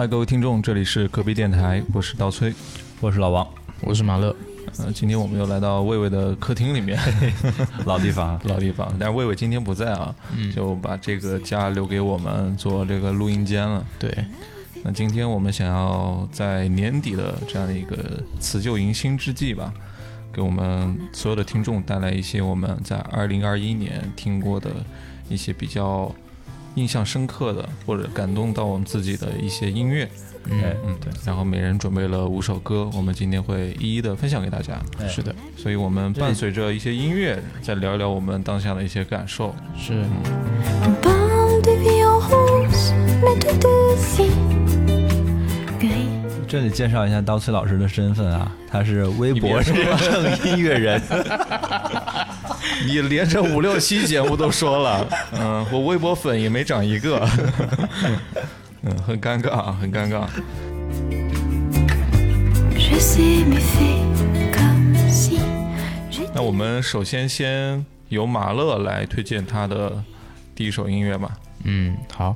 嗨，各位听众，这里是隔壁电台，我是刀崔，我是老王，我是马乐。呃，今天我们又来到魏魏的客厅里面，老地方，老地方。但是魏魏今天不在啊，就把这个家留给我们做这个录音间了。对，那今天我们想要在年底的这样的一个辞旧迎新之际吧，给我们所有的听众带来一些我们在二零二一年听过的一些比较印象深刻的或者感动到我们自己的一些音乐。嗯嗯，对。然后每人准备了五首歌，我们今天会一一的分享给大家。是的，所以我们伴随着一些音乐，再聊一聊我们当下的一些感受。是。这里介绍一下刀崔老师的身份啊，他是微博认证音乐人。你连着五六期节目都说了，嗯，我微博粉也没涨一个，嗯，很尴尬啊，很尴尬。那我们首先先由马乐来推荐他的第一首音乐吧。嗯，好。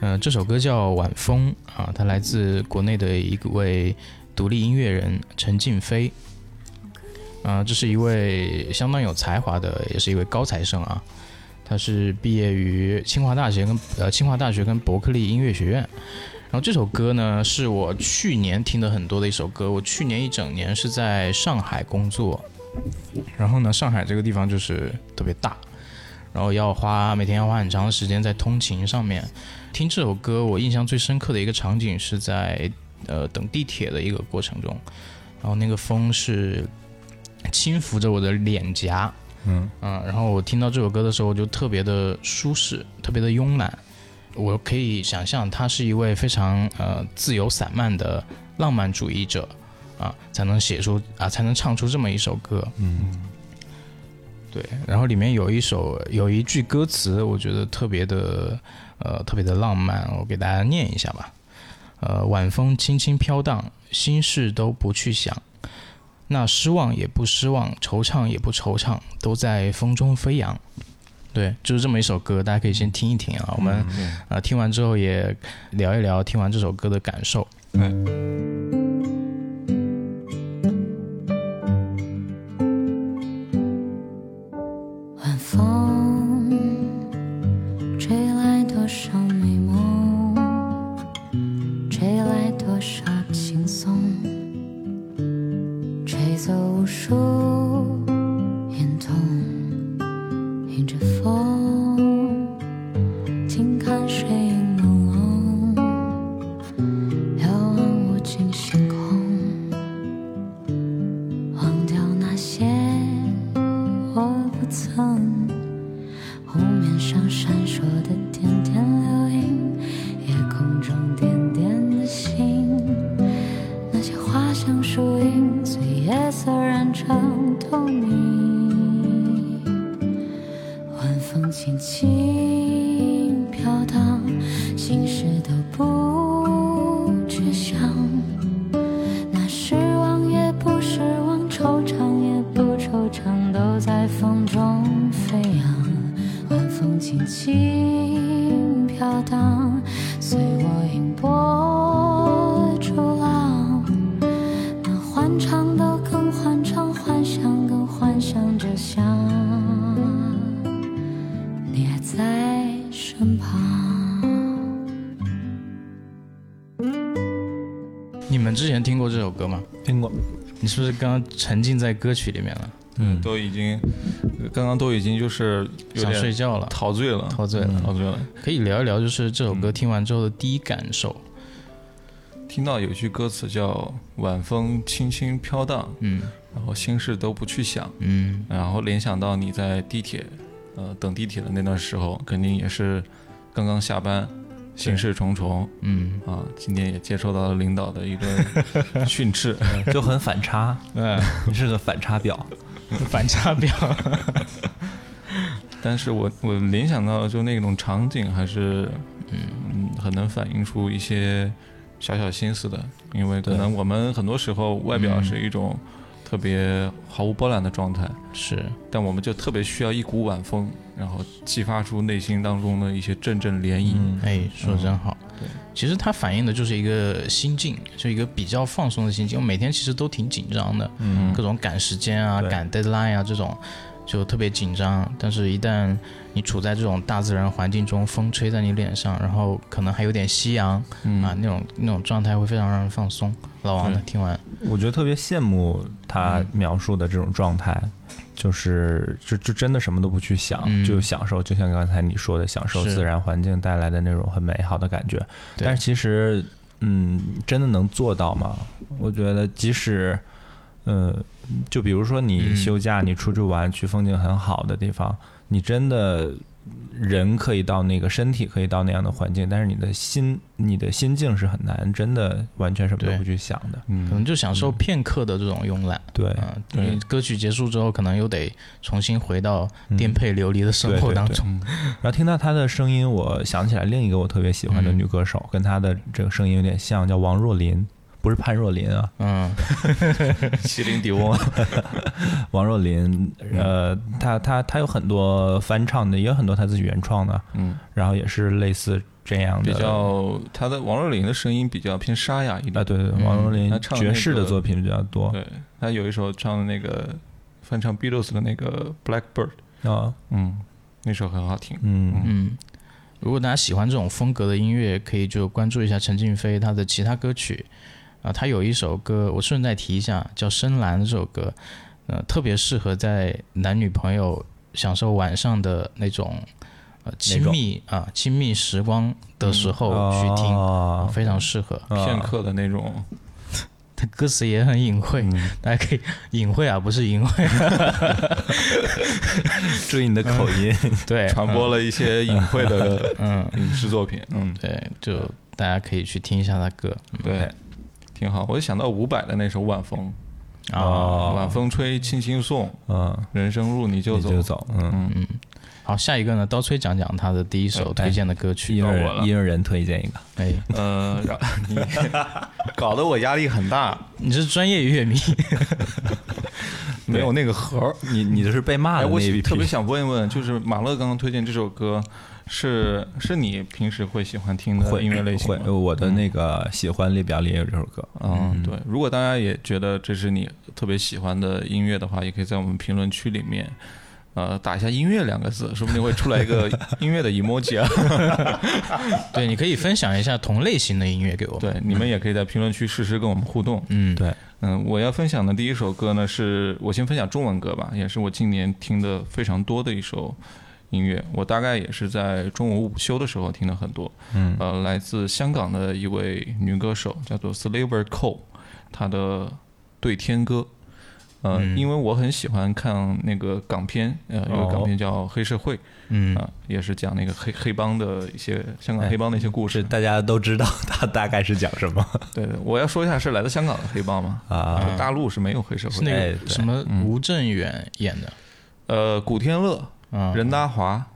呃，这首歌叫《晚风》啊，它来自国内的一位独立音乐人陈静飞。啊，这是一位相当有才华的，也是一位高材生啊。他是毕业于清华大学跟呃清华大学跟伯克利音乐学院。然后这首歌呢，是我去年听的很多的一首歌。我去年一整年是在上海工作，然后呢，上海这个地方就是特别大，然后要花每天要花很长的时间在通勤上面。听这首歌，我印象最深刻的一个场景是在呃等地铁的一个过程中，然后那个风是轻抚着我的脸颊，嗯嗯，然后我听到这首歌的时候，我就特别的舒适，特别的慵懒。我可以想象，他是一位非常呃自由散漫的浪漫主义者啊，才能写出啊，才能唱出这么一首歌。嗯，对，然后里面有一首有一句歌词，我觉得特别的呃特别的浪漫，我给大家念一下吧。呃，晚风轻轻飘荡，心事都不去想，那失望也不失望，惆怅也不惆怅，都在风中飞扬。对，就是这么一首歌，大家可以先听一听啊。我们啊、呃听完之后也聊一聊听完这首歌的感受。晚是不是刚刚沉浸在歌曲里面了，嗯，都已经，刚刚都已经就是有想睡觉了？陶醉了，陶醉了陶醉了。可以聊一聊，就是这首歌听完之后的第一感受。听到有句歌词叫“晚风轻轻飘荡”，嗯然后心事都不去想，嗯然后联想到你在地铁，呃，等地铁的那段时候，肯定也是刚刚下班，心事重重嗯，啊。今天也接受到了领导的一个训斥，就很反差，对，你是个反差表。反差表。但是我我联想到就那种场景，还是嗯很能反映出一些小小心思的，因为可能我们很多时候外表是一种特别毫无波澜的状态，是，但我们就特别需要一股晚风，然后激发出内心当中的一些阵阵涟漪。嗯，哎，说的真好。其实它反映的就是一个心境，就一个比较放松的心境。我每天其实都挺紧张的，嗯各种赶时间啊、赶 deadline 啊这种，就特别紧张。但是，一旦你处在这种大自然环境中，风吹在你脸上，然后可能还有点夕阳、嗯啊，那种那种状态会非常让人放松。老王呢，听完，我觉得特别羡慕他描述的这种状态，就是就就真的什么都不去想，嗯就享受，就像刚才你说的，享受自然环境带来的那种很美好的感觉。对但是其实，嗯，真的能做到吗？我觉得即使，呃，就比如说你嗯休假，你出去玩，去风景很好的地方，你真的人可以到那个，身体可以到那样的环境，但是你的心，你的心境是很难，真的完全什么都不去想的。可能嗯，就享受片刻的这种慵懒。对，嗯，对。因为歌曲结束之后，可能又得重新回到嗯颠沛流离的生活当中。嗯。然后听到她的声音，我想起来另一个我特别喜欢的嗯。女歌手，跟她的这个声音有点像，叫王若琳，不是潘若琳啊，嗯。麒麟迪翁，王若琳，呃，她她她有很多翻唱的，也有很多她自己原创的，嗯，然后也是类似这样的。比较他的王若琳的声音比较偏沙哑一点。啊，。对对，王若琳她唱爵士的作品比较多。对他有一首唱的那个翻唱 Beatles 的那个 Blackbird，啊，嗯，那首很好听。嗯。嗯，如果大家喜欢这种风格的音乐，可以就关注一下陈静飞她的其他歌曲啊。他有一首歌，我顺带提一下，叫《深蓝》这首歌，呃，特别适合在男女朋友享受晚上的那种呃亲密啊亲密时光的时候去听，哦。非常适合。啊片刻的那种，它歌词也很隐晦，嗯。大家可以隐晦啊，不是淫秽，注意你的口音，对，传播了一些隐晦的嗯，影视作品。嗯，对，就大家可以去听一下他歌。对，挺好。我就想到伍佰的那首《晚风》，哦晚风吹，轻轻送，啊，人生路你就走。你就走，嗯，嗯，好，下一个呢，刀崔讲讲他的第一首推荐的歌曲。一人一人人推荐一个，哎，呃，然你 搞得我压力很大，你是专业乐迷，没有那个盒儿。你你这是被骂哎，我的那一批，特别想问一问，就是马乐刚刚推荐这首歌，是是你平时会喜欢听的音乐类型会，吗？我的那个喜欢列表里也有这首歌，嗯，对。如果大家也觉得这是你特别喜欢的音乐的话，也可以在我们评论区里面，呃，打一下“音乐”两个字，说不定会出来一个 音乐的 emoji 啊。对，你可以分享一下同类型的音乐给我。，对，你们也可以在评论区实时跟我们互动。嗯，对，嗯，我要分享的第一首歌呢，是我先分享中文歌吧，也是我今年听的非常多的一首音乐。我大概也是在中午午休的时候听了很多。嗯呃，来自香港的一位女歌手，叫做 Sliver Cole，她的《对天歌》。呃，嗯因为我很喜欢看那个港片，呃，有个港片叫《黑社会》，嗯啊、也是讲那个黑黑帮的一些香港哎黑帮的一些故事。是大家都知道它大概是讲什么 对对，我要说一下是来自香港的黑帮嘛，啊？大陆是没有黑社会。是那个什么嗯吴镇远演的，呃，古天乐、啊，任达华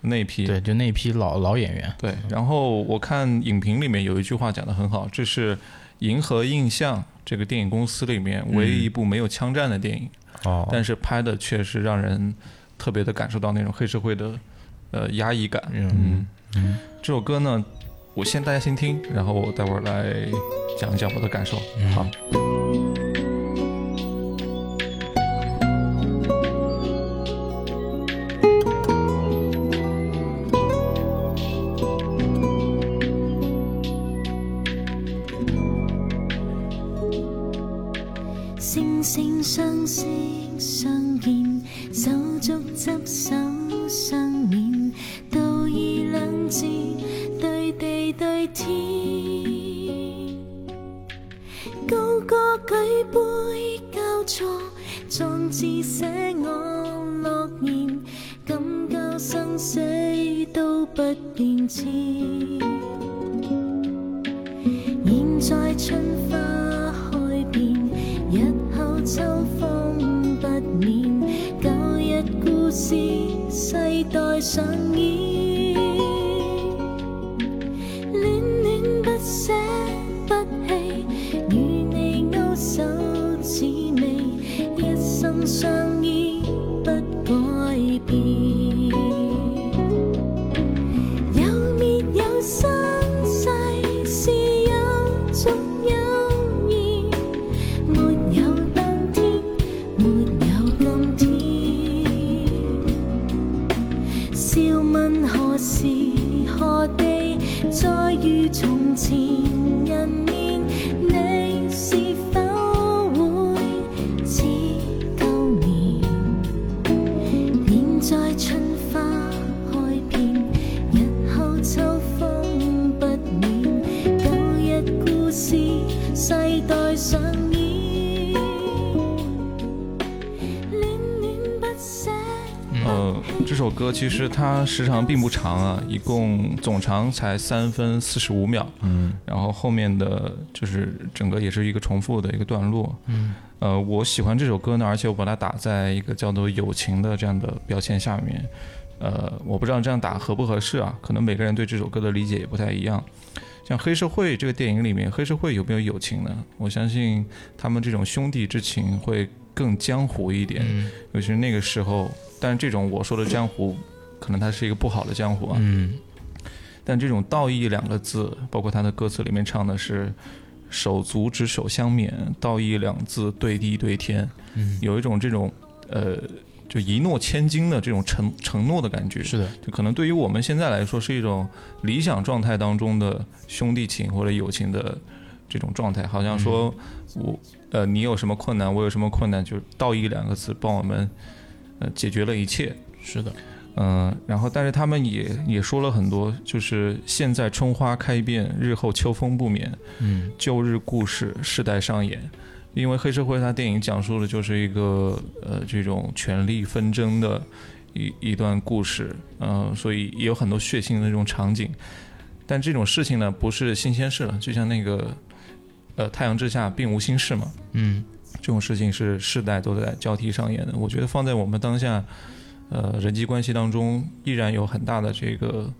那一批。对，就那批老老演员。对，然后我看影评里面有一句话讲的很好，这是银河映像这个电影公司里面唯一一部没有枪战的电影，哦，但是拍的确实让人特别的感受到那种黑社会的呃压抑感。嗯嗯，这首歌呢，我先大家先听，然后我待会儿来讲一讲我的感受。好。它时长并不长啊，一共总长才三分四十五秒，嗯然后后面的就是整个也是一个重复的一个段落。嗯呃，我喜欢这首歌呢，而且我把它打在一个叫做友情的这样的标签下面。呃，我不知道这样打合不合适啊，可能每个人对这首歌的理解也不太一样。像黑社会这个电影里面，黑社会有没有友情呢？我相信他们这种兄弟之情会更江湖一点，嗯尤其是那个时候。但是这种我说的江湖，可能它是一个不好的江湖啊。嗯但这种道义两个字，包括他的歌词里面唱的是“手足之手相勉，道义两字对地对天”，嗯，有一种这种呃，就一诺千金的这种承承诺的感觉。是的，就可能对于我们现在来说，是一种理想状态当中的兄弟情或者友情的这种状态，好像说我呃，你有什么困难，我有什么困难，就道义两个字帮我们呃解决了一切。是的，嗯，然后但是他们也也说了很多，就是现在春花开遍，日后秋风不眠，嗯旧日故事世代上演。因为黑社会它电影讲述的就是一个呃这种权力纷争的一一段故事，嗯、所以也有很多血腥的那种场景。但这种事情呢，不是新鲜事了，就像那个呃太阳之下并无新事嘛，嗯这种事情是世代都在交替上演的。我觉得放在我们当下，呃，人际关系当中，依然有很大的这个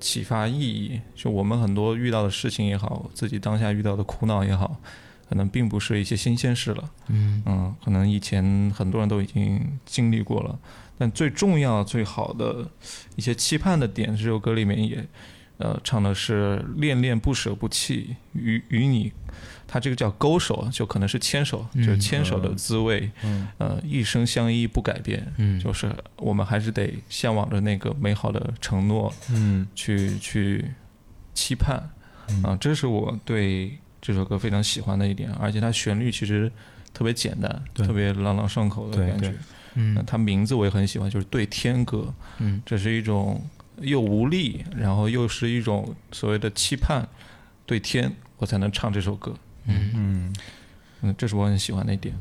启发意义。就我们很多遇到的事情也好，自己当下遇到的苦恼也好，可能并不是一些新鲜事了。嗯嗯，可能以前很多人都已经经历过了。但最重要、最好的一些期盼的点，这首歌里面也，呃，唱的是恋恋不舍不弃，与与你，他这个叫勾手，就可能是牵手，嗯。就是牵手的滋味，嗯。呃，一生相依不改变，嗯，就是我们还是得向往着那个美好的承诺嗯。去去期盼，啊，这是我对这首歌非常喜欢的一点，而且它旋律其实特别简单，特别朗朗上口的感觉。嗯。它名字我也很喜欢，就是对天歌，嗯。这是一种又无力，然后又是一种所谓的期盼，对天我才能唱这首歌。嗯，嗯嗯，这是我很喜欢的一点。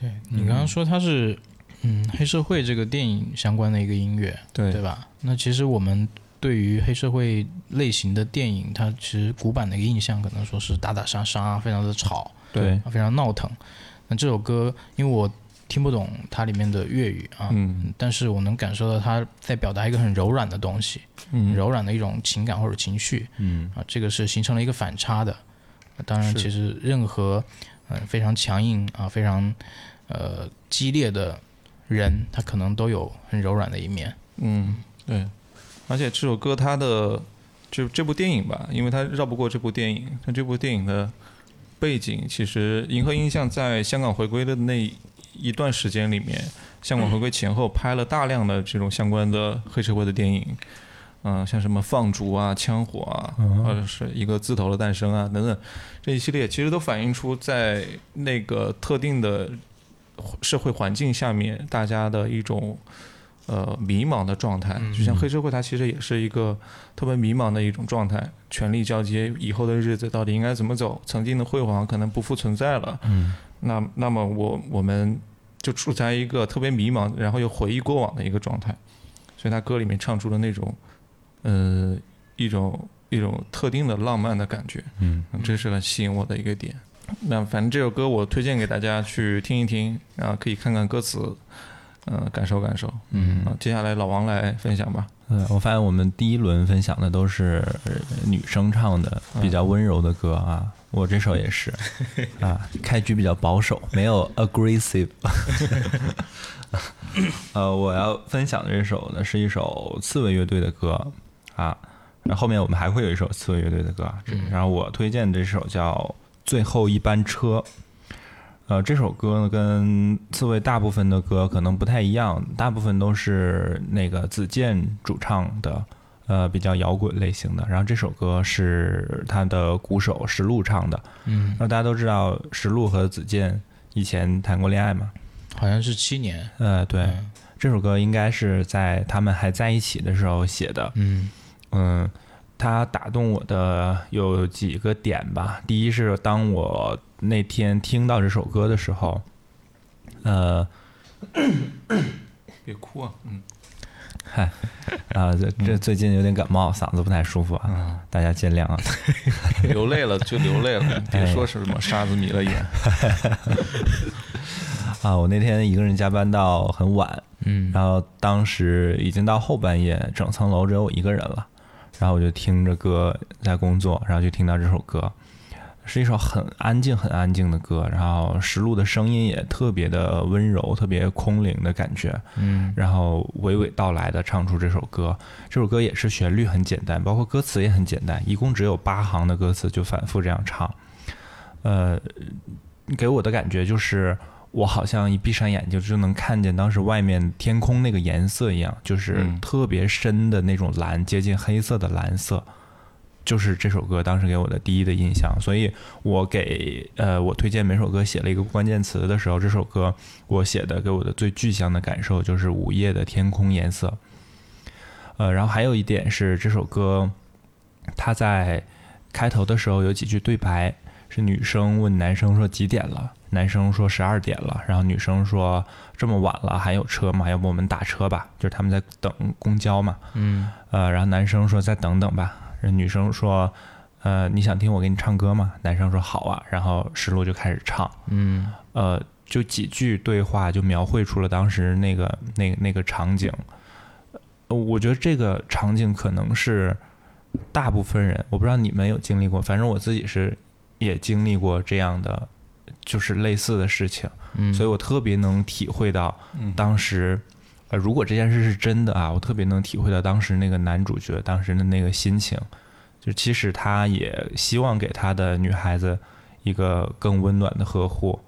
对你刚刚说它是嗯黑社会这个电影相关的一个音乐，对对吧？那其实我们对于黑社会类型的电影，它其实古板的一个印象可能说是打打杀杀，非常的吵，对啊非常闹腾。那这首歌，因为我听不懂它里面的粤语啊，嗯但是我能感受到它在表达一个很柔软的东西，嗯，柔软的一种情感或者情绪嗯啊，这个是形成了一个反差的。当然，其实任何嗯、呃非常强硬啊、非常呃激烈的人，他可能都有很柔软的一面。嗯，对，而且这首歌它的这这部电影吧，因为它绕不过这部电影，它这部电影的背景其实银河映像在香港回归的那一段时间里面，香港回归前后拍了大量的这种相关的黑社会的电影。嗯，像什么放逐啊、枪火啊，或者是一个字头的诞生啊等等，这一系列其实都反映出在那个特定的社会环境下面，大家的一种呃迷茫的状态。就像黑社会，它其实也是一个特别迷茫的一种状态，权力交接，以后的日子到底应该怎么走？曾经的辉煌可能不复存在了。嗯那那么我我们就处在一个特别迷茫，然后又回忆过往的一个状态。所以他歌里面唱出了那种，呃，一种一种特定的浪漫的感觉。嗯嗯，这是很吸引我的一个点。那反正这首歌我推荐给大家去听一听，然后可以看看歌词，嗯，感受感受。嗯啊，接下来老王来分享吧。嗯，我发现我们第一轮分享的都是呃女生唱的比较温柔的歌啊，我这首也是 啊，开局比较保守，没有 aggressive。呃，我要分享的这首呢是一首刺猬乐队的歌啊，然后后面我们还会有一首刺猬乐队的歌，然后我推荐这首叫《最后一班车》。呃，这首歌呢跟刺猬大部分的歌可能不太一样，大部分都是那个子健主唱的，呃，比较摇滚类型的。然后这首歌是他的鼓手石路唱的。嗯然，后大家都知道石路和子健以前谈过恋爱嘛？好像是七年。呃，对，嗯这首歌应该是在他们还在一起的时候写的。嗯嗯，它打动我的有几个点吧。第一是当我那天听到这首歌的时候，呃，别哭啊，嗯嗨 啊，这这最近有点感冒，嗓子不太舒服啊，大家见谅啊。流泪了就流泪了，别说是什么沙子迷了眼。啊，我那天一个人加班到很晚，嗯然后当时已经到后半夜，整层楼只有我一个人了，然后我就听着歌在工作，然后就听到这首歌，是一首很安静、很安静的歌，然后石路的声音也特别的温柔，特别空灵的感觉，嗯然后娓娓道来的唱出这首歌。这首歌也是旋律很简单，包括歌词也很简单，一共只有八行的歌词，就反复这样唱。呃，给我的感觉就是，我好像一闭上眼睛就能看见当时外面天空那个颜色一样，就是嗯特别深的那种蓝，接近黑色的蓝色。就是这首歌当时给我的第一的印象，所以我给呃我推荐每首歌写了一个关键词的时候，这首歌我写的给我的最具象的感受就是午夜的天空颜色。呃，然后还有一点是这首歌，它在开头的时候有几句对白，是女生问男生说几点了，男生说十二点了，然后女生说这么晚了还有车吗？要不我们打车吧？就是他们在等公交嘛。嗯呃，然后男生说再等等吧，女生说，呃，你想听我给你唱歌吗？男生说好啊，然后石路就开始唱，嗯呃，就几句对话就描绘出了当时那个那个那个场景。呃我觉得这个场景可能是大部分人，我不知道你们有经历过，反正我自己是也经历过这样的，就是类似的事情，嗯，所以我特别能体会到嗯。当时，呃，如果这件事是真的啊，我特别能体会到当时那个男主角当时的那个心情，就其实他也希望给他的女孩子一个更温暖的呵护，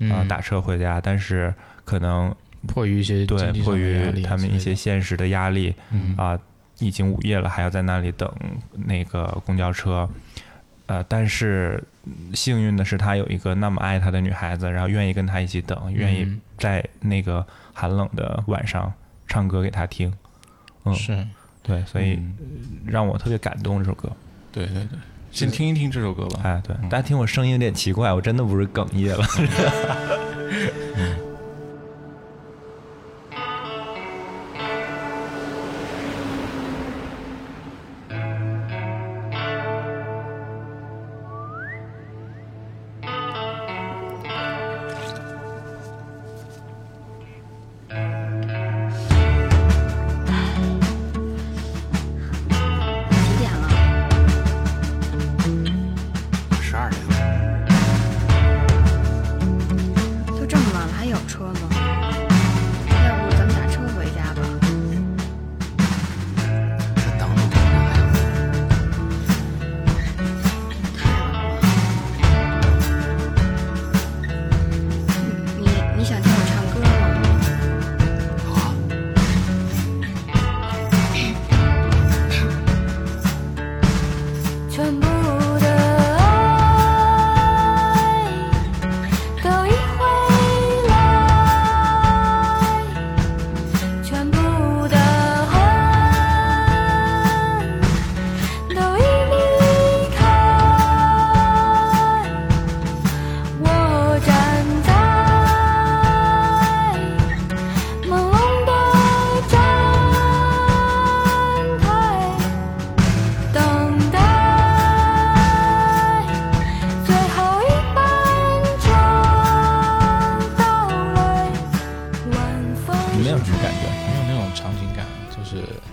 啊、嗯打车回家，但是可能迫于一些对迫于他们一些现实的压力嗯。啊、已经午夜了，还要在那里等那个公交车。呃，但是嗯幸运的是，他有一个那么爱他的女孩子，然后愿意跟他一起等，愿意嗯在那个寒冷的晚上唱歌给他听。嗯，是对，所以嗯让我特别感动这首歌。对对对，先听一听这首歌吧。哎，对，嗯大家听我声音有点奇怪，我真的不是哽咽了。几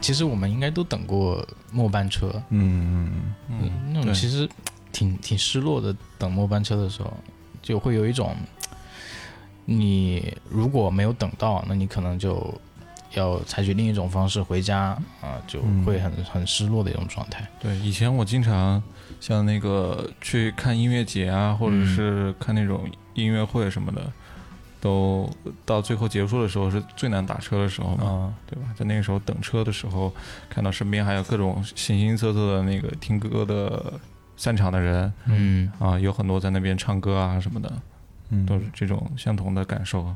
其实我们应该都等过末班车，嗯，嗯嗯，那种其实挺挺失落的。等末班车的时候，就会有一种，你如果没有等到，那你可能就要采取另一种方式回家啊、就会很很失落的一种状态。对，以前我经常像那个去看音乐节啊，或者嗯是看那种音乐会什么的，都到最后结束的时候是最难打车的时候嘛，啊，对吧？在那个时候等车的时候，看到身边还有各种形形色色的那个听歌的散场的人嗯，啊，有很多在那边唱歌啊什么的，嗯，都是这种相同的感受。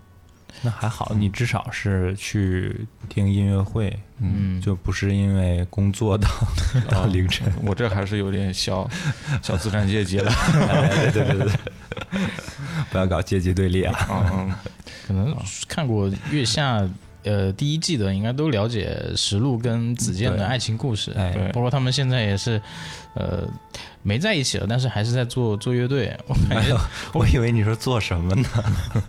那还好，你至少是去听音乐会，嗯就不是因为工作到 到凌晨。我这还是有点小 小资产阶级了。哎对对对对，不要搞阶级对立啊！嗯，可能看过月下呃第一季的，应该都了解石路跟子健的爱情故事，哎。对。包括他们现在也是，呃，没在一起了，但是还是在做做乐队。我感觉我以为你说做什么呢？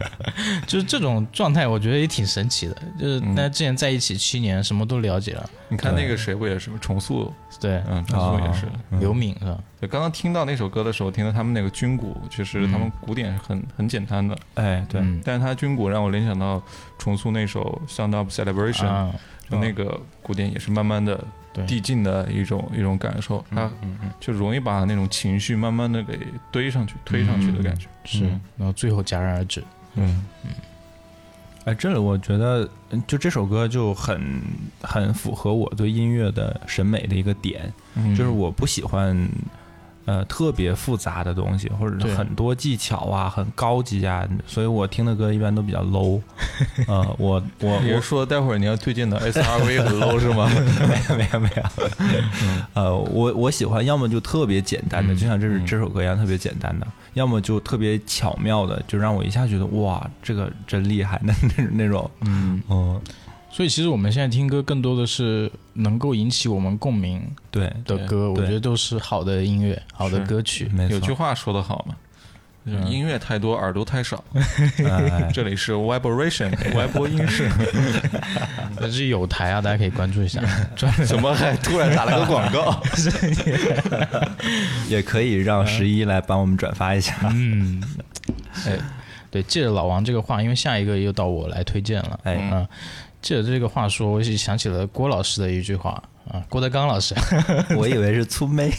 就是这种状态，我觉得也挺神奇的。就是嗯大家之前在一起七年，什么都了解了。你看那个谁不也是吗重塑？对，嗯，重塑也是。刘敏是吧？对，刚刚听到那首歌的时候，听到他们那个军鼓，其实他们鼓点是很很简单的，哎，对，嗯但是他军鼓让我联想到重塑那首《Sound of Celebration》，那个鼓点也是慢慢的对递进的一种一种感受，它就容易把那种情绪慢慢的给堆上去、推上去的感觉。是，然后最后戛然而止。嗯嗯，哎，这里我觉得嗯就这首歌就很很符合我对音乐的审美的一个点，嗯就是我不喜欢。呃，特别复杂的东西，或者是很多技巧啊，很高级啊，所以我听的歌一般都比较 low。呃，我我我是说待会儿你要推荐的 SRV 很 low 是吗？没有没有没有，呃，我我喜欢要么就特别简单的，嗯。就像这是嗯。这首歌一样特别简单的，要么就特别巧妙的，就让我一下觉得哇，这个真厉害那那那种，嗯，嗯，所以其实我们现在听歌更多的是能够引起我们共鸣对，的歌，我对觉得都是好的音乐、好的歌曲。没错，有句话说得好嘛，嗯。音乐太多，耳朵太少。哎。这里是 Vibration 歪播音室，这是有台啊，大家可以关注一下。怎么？还突然打了个广告？也可以让十一来帮我们转发一下，嗯，哎，对，借着老王这个话，因为下一个又到我来推荐了。哎，嗯，借着这个话说，我就想起了郭老师的一句话啊，郭德纲老师，我以为是粗妹，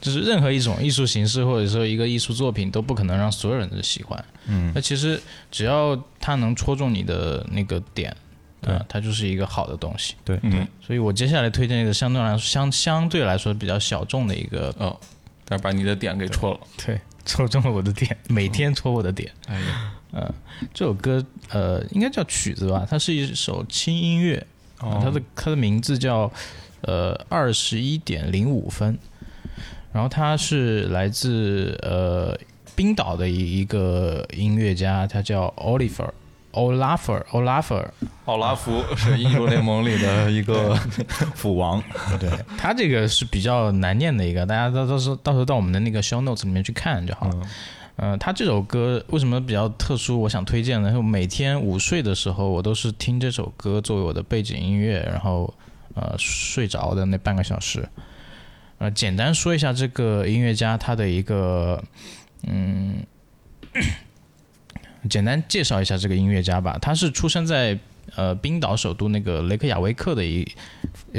就是任何一种艺术形式或者说一个艺术作品都不可能让所有人都喜欢。嗯那其实只要它能戳中你的那个点，对啊，它就是一个好的东西。对，嗯，所以我接下来推荐一个相对来说相相对来说比较小众的一个，哦，但是把你的点给戳了。对，戳中了我的点，每天戳我的点。哎呀，呃，这首歌呃应该叫曲子吧，它是一首轻音乐，哦它的它的名字叫呃二十一点零五分，然后它是来自呃冰岛的一一个音乐家，他叫 Oliver。Olafur Olafur，奥拉夫是英雄联盟里的一个，斧王，对他这个是比较难念的一个，大家到到时候到时候到我们的那个 show notes 里面去看就好了。呃，他这首歌为什么比较特殊？我想推荐呢？我每天午睡的时候，我都是听这首歌作为我的背景音乐，然后呃睡着的那半个小时。呃，简单说一下这个音乐家他的一个嗯，简单介绍一下这个音乐家吧。他是出生在呃冰岛首都那个雷克雅维克的一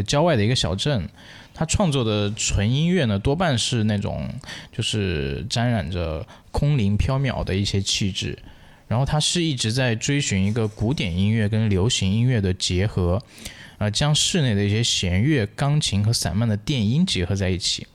郊外的一个小镇。他创作的纯音乐呢，多半是那种就是沾染着空灵缥缈的一些气质。然后他是一直在追寻一个古典音乐跟流行音乐的结合，呃，将室内的一些弦乐、钢琴和散漫的电音结合在一起。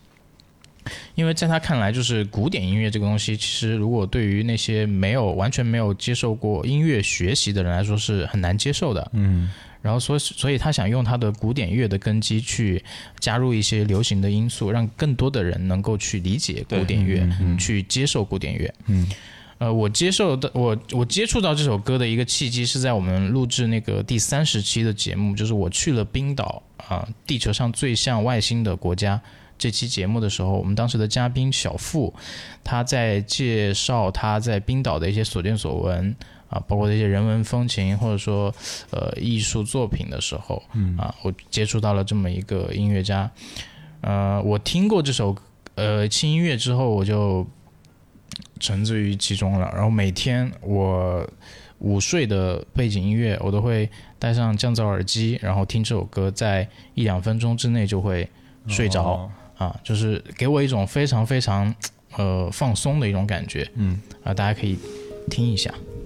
因为在他看来，就是古典音乐这个东西，其实如果对于那些没有完全没有接受过音乐学习的人来说，是很难接受的。嗯然后所以所以他想用他的古典乐的根基去加入一些流行的因素，让更多的人能够去理解古典乐，嗯嗯去接受古典乐。嗯呃，我接受的我我接触到这首歌的一个契机是在我们录制那个第三十期的节目，就是我去了冰岛啊、地球上最像外星的国家。这期节目的时候，我们当时的嘉宾小付，他在介绍他在冰岛的一些所见所闻啊，包括这些人文风情或者说呃艺术作品的时候，嗯啊，我接触到了这么一个音乐家。呃，我听过这首呃轻音乐之后，我就沉醉于其中了。然后每天我午睡的背景音乐，我都会戴上降噪耳机，然后听这首歌，在一两分钟之内就会睡着、哦啊，就是给我一种非常非常呃放松的一种感觉嗯啊，大家可以听一下。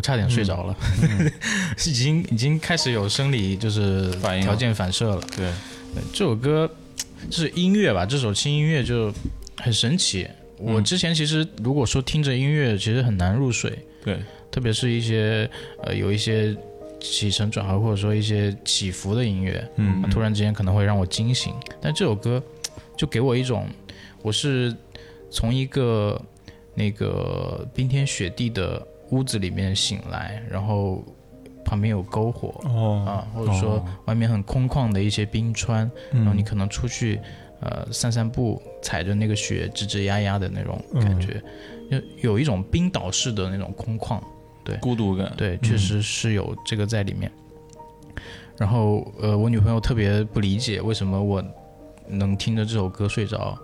我差点睡着了，已经已经开始有生理就是反应条件反射了。对，对这首歌就是音乐吧，这首轻音乐就很神奇。我嗯之前其实如果说听着音乐，其实很难入睡，对，特别是一些呃有一些起承转合或者说一些起伏的音乐，嗯突然之间可能会让我惊醒。但这首歌就给我一种，我是从一个那个冰天雪地的屋子里面醒来，然后旁边有篝火。哦啊，或者说外面很空旷的一些冰川，然后你可能出去呃散散步，踩着那个雪吱吱呀呀的那种感觉，就有一种冰岛式的那种空旷，对孤独感。对，确实是有这个在里面。然后呃，我女朋友特别不理解为什么我能听着这首歌睡着，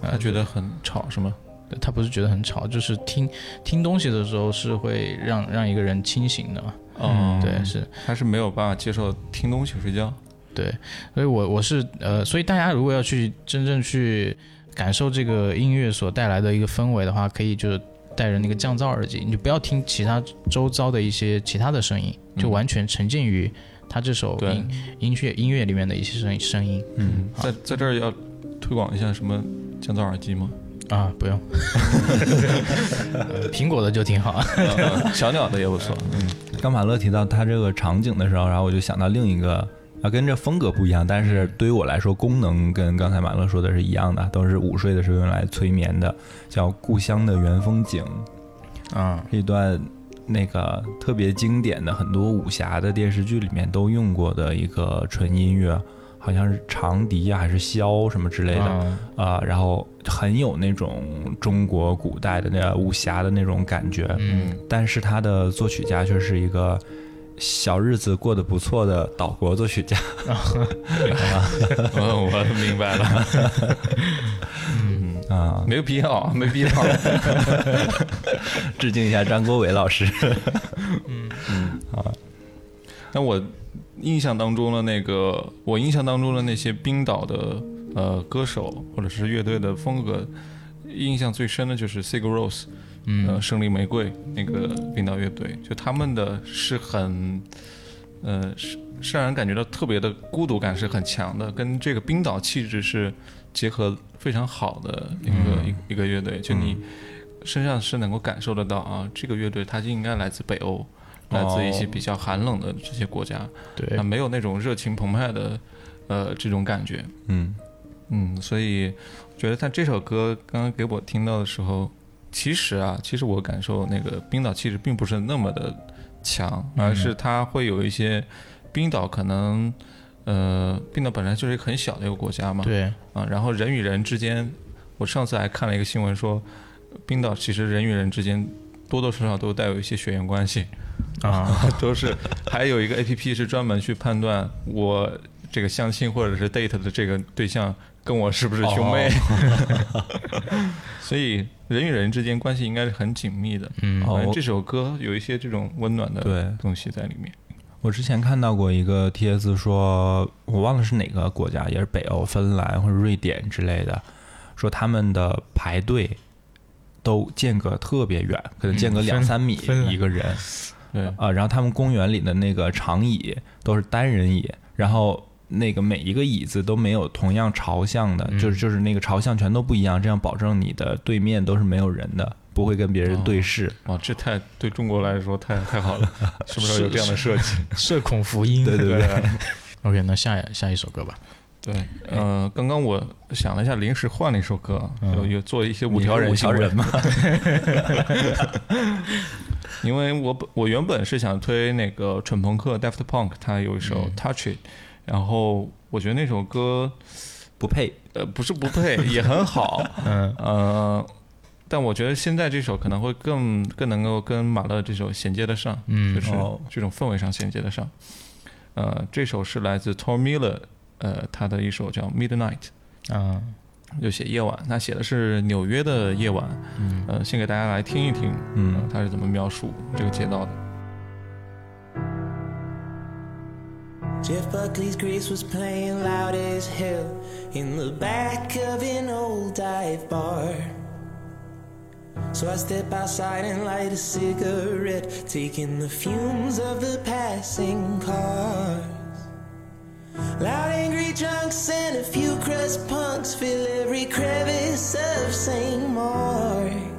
她觉得很吵是吗？对她不是觉得很吵，就是听听东西的时候是会让让一个人清醒的嘛，哦，对，是。他是没有办法接受听东西睡觉。对，所以我我是呃，所以大家如果要去真正去感受这个音乐所带来的一个氛围的话，可以就是戴着那个降噪耳机，你就不要听其他周遭的一些其他的声音，就嗯完全沉浸于他这首音音乐音乐里面的一些声声音。嗯。在在这儿要推广一下什么降噪耳机吗？啊，不用，呃苹果的就挺好。呃小鸟的也不错。嗯，刚马乐提到他这个场景的时候，然后我就想到另一个啊，跟这风格不一样，但是对于我来说，功能跟刚才马乐说的是一样的，都是午睡的时候用来催眠的，叫《故乡的原风景》，啊，是一段那个特别经典的，很多武侠的电视剧里面都用过的一个纯音乐，好像是长笛呀、还是箫什么之类的。啊啊、然后很有那种中国古代的那武侠的那种感觉，嗯，但是他的作曲家却是一个小日子过得不错的岛国作曲家，嗯，我明白了。啊，没有必要，没必要。致敬一下张国伟老师。那我印象当中的那个，我印象当中的那些冰岛的呃歌手或者是乐队的风格，印象最深的就是 Sigur Rós，嗯。呃，胜利玫瑰那个冰岛乐队，就他们的是很，呃，是是让人感觉到特别的孤独感是很强的，跟这个冰岛气质是结合非常好的一个、一一个乐队，就你身上是能够感受得到啊，这个乐队它就应该来自北欧。来自一些比较寒冷的这些国家，对。它，没有那种热情澎湃的，呃，这种感觉。嗯嗯，所以我觉得他这首歌刚刚给我听到的时候，其实啊，其实我感受那个冰岛气质并不是那么的强，而是它会有一些冰岛可能，呃，冰岛本来就是一个很小的一个国家嘛，对，啊，然后人与人之间，我上次还看了一个新闻说，冰岛其实人与人之间多多少少都带有一些血缘关系，啊，都是还有一个 A P P 是专门去判断我这个相亲或者是 date 的这个对象跟我是不是兄妹，所以人与人之间关系应该是很紧密的。嗯。这首歌有一些这种温暖的东西在里面。我之前看到过一个帖子说，我忘了是哪个国家，也是北欧、芬兰或者瑞典之类的，说他们的排队都间隔特别远，可能间隔两三米一个人。对，啊、然后他们公园里的那个长椅都是单人椅，然后那个每一个椅子都没有同样朝向的，就是就是那个朝向全都不一样，这样保证你的对面都是没有人的，不会跟别人对视。哇，这太对中国来说太太好了，是不是有这样的设计？社恐福音。对对对，OK，那下下一首歌吧。对，呃，刚刚我想了一下，临时换了一首歌，有有做一些五条人五条人嘛，因为我本我原本是想推那个蠢朋克 Daft Punk，他有一首 Touch It，、然后我觉得那首歌不配。呃不是不配，也很好，嗯呃，但我觉得现在这首可能会更更能够跟马勒这首衔接得上，嗯就是哦这种氛围上衔接得上。呃，这首是来自 Tom Miller，呃，他的一首叫 Midnight。啊，就写夜晚，他写的是纽约的夜晚，嗯呃，先给大家来听一听，嗯呃他是怎么描述这个街道的。Jeff Buckley's Grace was playing loud as hell in the back of an old dive bar. So I step outside and light a cigarette, taking the fumes of the passing cars. Loud angry drunks and a few crust punks fill every crevice of St. Mark's.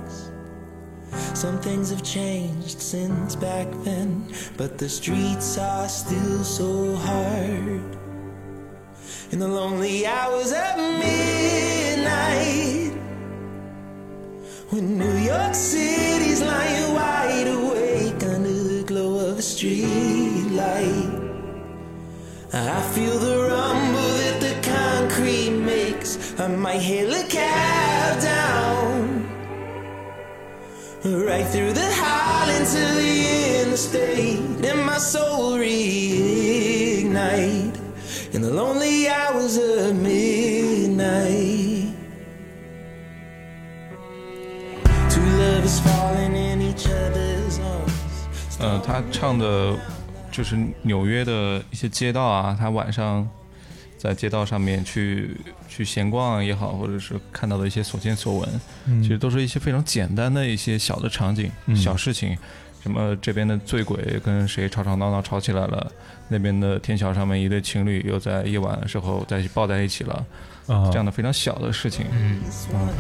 Some things have changed since back then, but the streets are still so hard. In the lonely hours of midnight, when New York City's lying wide awake under the glow of a street light. I feel the rumble that the concrete makes. I might hail a cab down. Right through the Highlands to the interstate. And my soul reignite in the lonely hours of midnight. Two lovers falling in each other's arms. 呃，他唱的就是纽约的一些街道啊，他晚上 在街道上面去去闲逛也好，或者是看到的一些所见所闻，其实都是一些非常简单的一些小的场景、小事情。什么这边的醉鬼跟谁吵吵闹闹吵起来了，那边的天桥上面一对情侣又在夜晚的时候在一起抱在一起了，啊。这样的非常小的事情。This one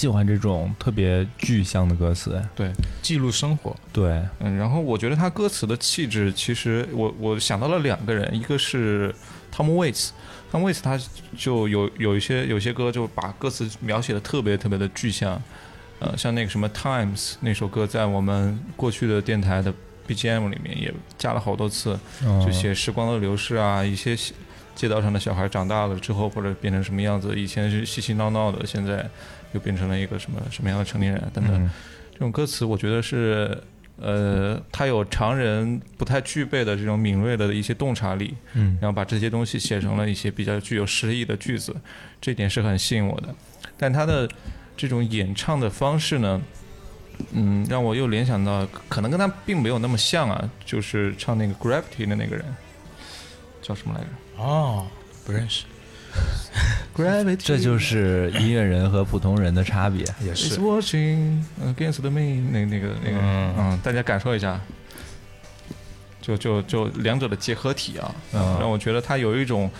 喜欢这种特别具象的歌词。哎。对，记录生活，对，嗯，然后我觉得他歌词的气质，其实我我想到了两个人，一个是 Tom Waits，Tom Waits 他就有有一些有些歌就把歌词描写的特别特别的具象，呃，像那个什么 Times 那首歌，在我们过去的电台的 BGM 里面也加了好多次，嗯就写时光的流逝啊，一些街道上的小孩长大了之后或者变成什么样子，以前是嬉嬉闹闹的，现在又变成了一个什么什么样的成年人等等。嗯这种歌词，我觉得是，呃，他有常人不太具备的这种敏锐的一些洞察力，嗯然后把这些东西写成了一些比较具有诗意的句子，这点是很吸引我的。但他的这种演唱的方式呢，嗯，让我又联想到，可能跟他并没有那么像啊，就是唱那个 Gravity 的那个人，叫什么来着哦，不认识这就是音乐人和普通人的差别。也 It's watching against me，那那个那个，嗯。嗯大家感受一下，就就就两者的结合体啊，嗯。让我觉得它有一种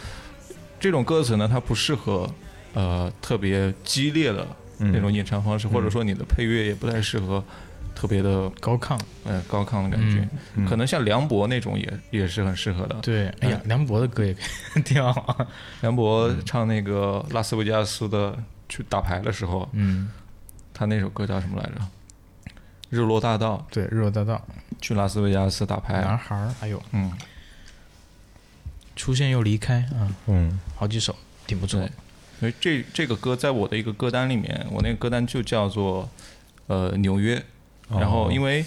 这种歌词呢，它不适合呃特别激烈的嗯。那种演唱方式，或者说你的配乐也不太适合特别的高亢，呃高亢的感觉，嗯可能像梁博那种也也是很适合的。对，哎呀，梁博的歌也 挺好，梁博唱那个拉斯维加斯的去打牌的时候，嗯，他那首歌叫什么来着？日落大道，对，日落大道，去拉斯维加斯打牌。男孩儿，哎呦，嗯，出现又离开，啊，嗯。好几首挺不错。对，所以这这个歌在我的一个歌单里面，我那个歌单就叫做呃纽约。然后因为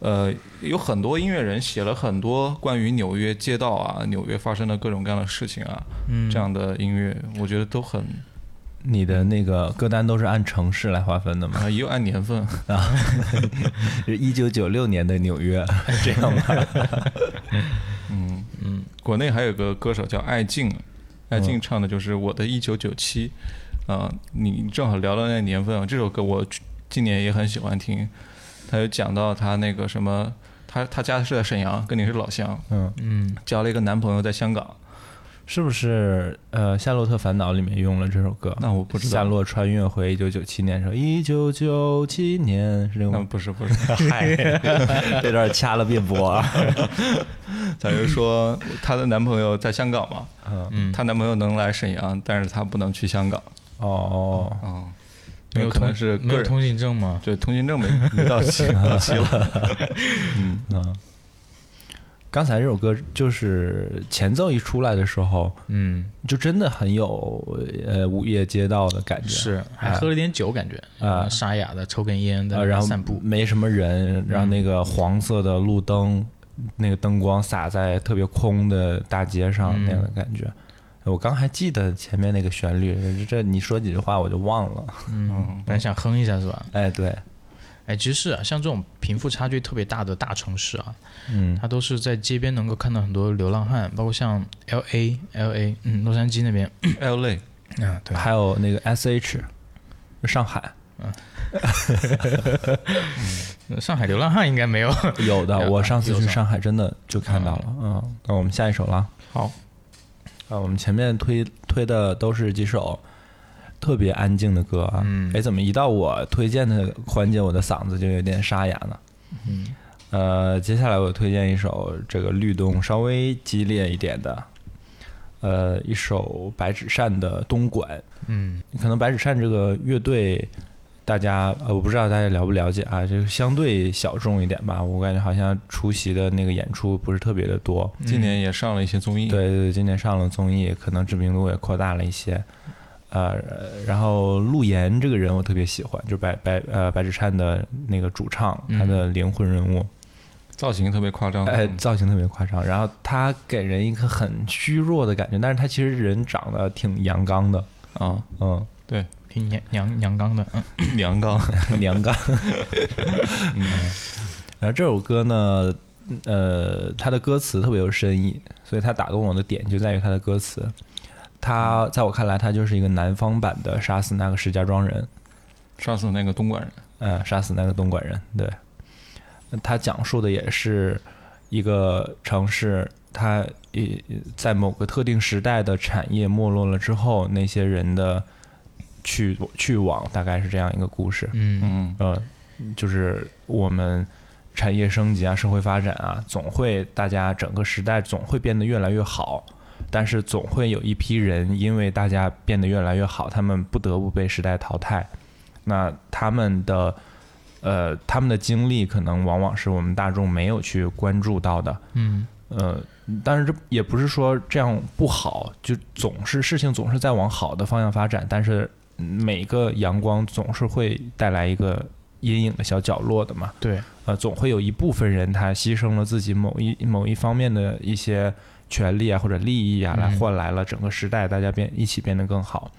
呃有很多音乐人写了很多关于纽约街道啊、纽约发生的各种各样的事情啊，嗯，这样的音乐，我觉得都很你的那个歌单都是按城市来划分的吗？啊，也有按年份。是一九九六年的纽约，这样吧？嗯嗯，国内还有个歌手叫艾静，艾静唱的就是我的一九九七，啊，你正好聊到那个年份啊，这首歌我今年也很喜欢听，他就讲到他那个什么，他他家是在沈阳，跟你是老乡，嗯，嗯，交了一个男朋友在香港，是不是？呃，《夏洛特烦恼》里面用了这首歌。那我不知道夏洛穿越回一九九七年的时候，一九九七年是这个吗？那不是不是，嗨，这段掐了别播啊。他就说她的男朋友在香港嘛，嗯，她男朋友能来沈阳，但是她不能去香港，哦，啊，没有有可能是个人没有通行证吗？对通行证没没到期 到期了，嗯，刚才这首歌就是前奏一出来的时候，嗯，就真的很有呃午夜街道的感觉，是，还喝了点酒，感觉啊。嗯沙哑的抽根烟在呃，然后散步，没什么人，然后那个黄色的路灯，那个灯光洒在特别空的大街上嗯。那样的感觉。我刚还记得前面那个旋律，这你说几句话我就忘了。嗯，本来想哼一下是吧？哎，对，哎，其实是啊，像这种贫富差距特别大的大城市啊，嗯它都是在街边能够看到很多流浪汉，包括像 L A L A，嗯，洛杉矶那边 L A 啊，对，还有那个 S H，上海嗯 上海流浪汉应该没有。有的，我上次去上上海真的就看到了。嗯，那我们下一首了。好，啊，我们前面推推的都是几首特别安静的歌啊。嗯哎，怎么一到我推荐的环节，我的嗓子就有点沙哑呢？嗯，呃，接下来我推荐一首这个律动稍微激烈一点的，呃，一首白纸扇的《东莞》。嗯可能白纸扇这个乐队，大家呃，我不知道大家了不了解啊，就是相对小众一点吧。我感觉好像出席的那个演出不是特别的多。今年也上了一些综艺，对对对，今年上了综艺，可能知名度也扩大了一些。呃，然后陆岩这个人我特别喜欢，就是白白呃白纸扇的那个主唱，他的灵魂人物，造型特别夸张。哎，造型特别夸张。然后他给人一个很虚弱的感觉，但是他其实人长得挺阳刚的，啊，嗯，挺娘娘娘刚的，嗯 娘刚，娘刚。然后这首歌呢，呃，它的歌词特别有深意，所以它打动我的点就在于它的歌词。它在我看来，它就是一个南方版的《杀死那个石家庄人》。杀死那个东莞人，嗯，杀死那个东莞人。对，它讲述的也是一个城市，它也在某个特定时代的产业没落了之后，那些人的去去往，大概是这样一个故事。嗯嗯，呃，就是我们产业升级啊，社会发展啊，总会大家整个时代总会变得越来越好，但是总会有一批人因为大家变得越来越好，他们不得不被时代淘汰。那他们的呃，他们的经历可能往往是我们大众没有去关注到的。嗯呃，但是这也不是说这样不好，就总是事情总是在往好的方向发展，但是每个阳光总是会带来一个阴影的小角落的嘛。对，呃，总会有一部分人他牺牲了自己某一某一方面的一些权利啊或者利益啊，来嗯换来了整个时代大家变一起变得更好。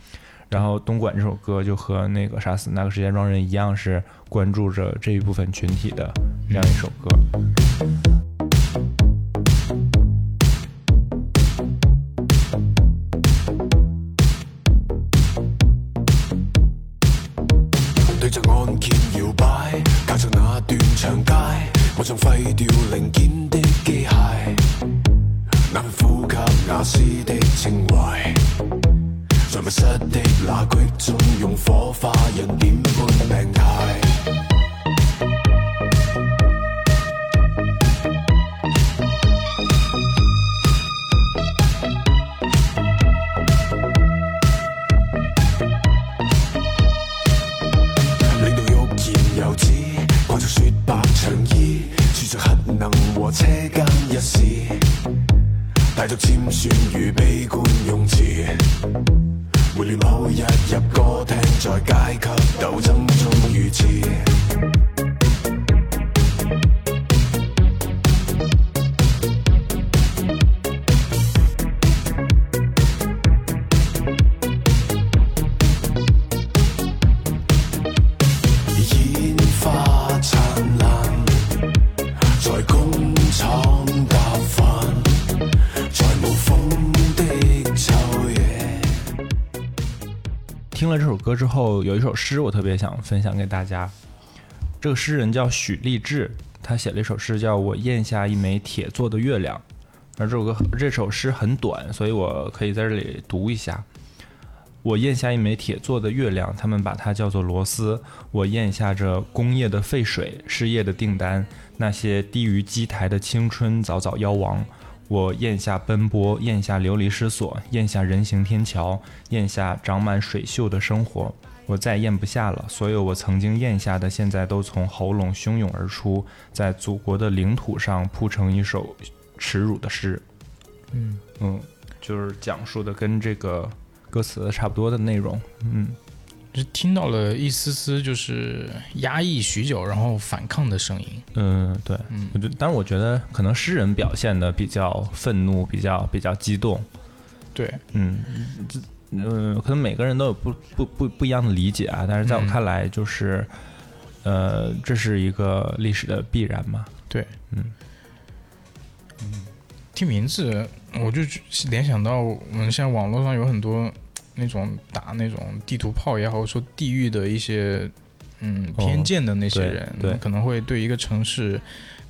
然后《东莞》这首歌就和那个《杀死那个石家庄人》一样，是关注着这一部分群体的这样一首歌。长街，我像废掉零件的机械，难呼吸雅思的情怀，在密室的那隙中，用火花人点般病态。有一首诗我特别想分享给大家。这个诗人叫许立志，他写了一首诗叫《我咽下一枚铁做的月亮》。而这首歌这首诗很短，所以我可以在这里读一下。我咽下一枚铁做的月亮，他们把它叫做螺丝。我咽下着工业的废水、失业的订单，那些低于机台的青春早早夭亡。我咽下奔波，咽下流离失所，咽下人行天桥，咽下长满水锈的生活。我再咽不下了，所有我曾经咽下的，现在都从喉咙汹涌而出，在祖国的领土上铺成一首耻辱的诗，嗯。嗯，就是讲述的跟这个歌词差不多的内容，嗯就听到了一丝丝就是压抑许久然后反抗的声音。嗯，对，嗯。我觉得，但是我觉得可能诗人表现的比较愤怒，比较比较激动，对，嗯，这呃，可能每个人都有不不不不一样的理解啊，但是在我嗯。看来，就是，呃，这是一个历史的必然嘛，对，嗯。嗯听名字我就联想到我们现在网络上有很多那种打那种地图炮也好，说地域的一些嗯哦偏见的那些对人，对。可能会对一个城市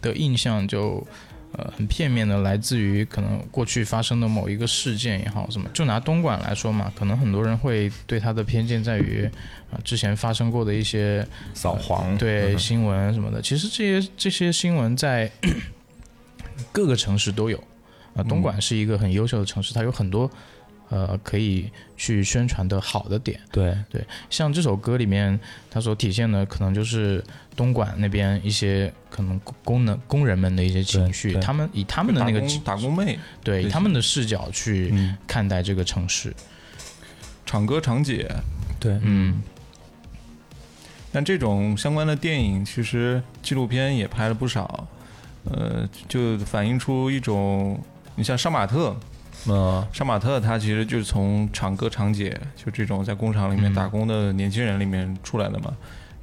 的印象就。呃，很片面的来自于可能过去发生的某一个事件也好，什么，就拿东莞来说嘛，可能很多人会对它的偏见在于，啊、之前发生过的一些扫黄，嗯对新闻什么的，其实这些这些新闻在 各个城市都有啊。东莞是一个很优秀的城市，它有很多呃可以去宣传的好的点。对。对，像这首歌里面，它所体现的可能就是东莞那边一些可能工工人工人们的一些情绪，他们以他们的那个打工打工妹，对以他们的视角去嗯，看待这个城市。厂哥厂姐，对，嗯。但这种相关的电影，其实纪录片也拍了不少，呃，就反映出一种，你像杀马特，呃，杀马特他其实就是从厂哥厂姐，就这种在工厂里面嗯。打工的年轻人里面出来的嘛，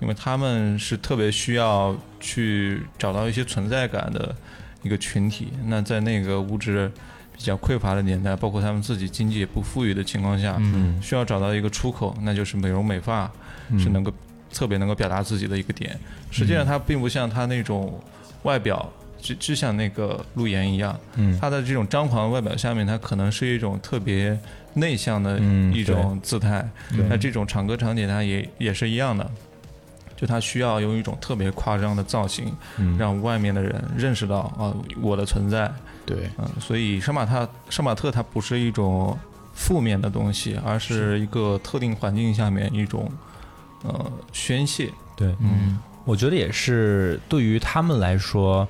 因为他们是特别需要去找到一些存在感的一个群体。那在那个物质比较匮乏的年代，包括他们自己经济也不富裕的情况下，嗯。需要找到一个出口，那就是美容美发，是能够特别能够表达自己的一个点。实际上，它并不像他那种外表，就就像那个陆岩一样，嗯他的这种张狂外表下面，他可能是一种特别内向的嗯一种姿态。对那这种唱歌场景，他也也是一样的，就他需要用一种特别夸张的造型，嗯让外面的人认识到啊我的存在。对，嗯，所以杀马特杀马特它不是一种负面的东西，而是一个特定环境下面一种呃宣泄。对，嗯我觉得也是对于他们来说。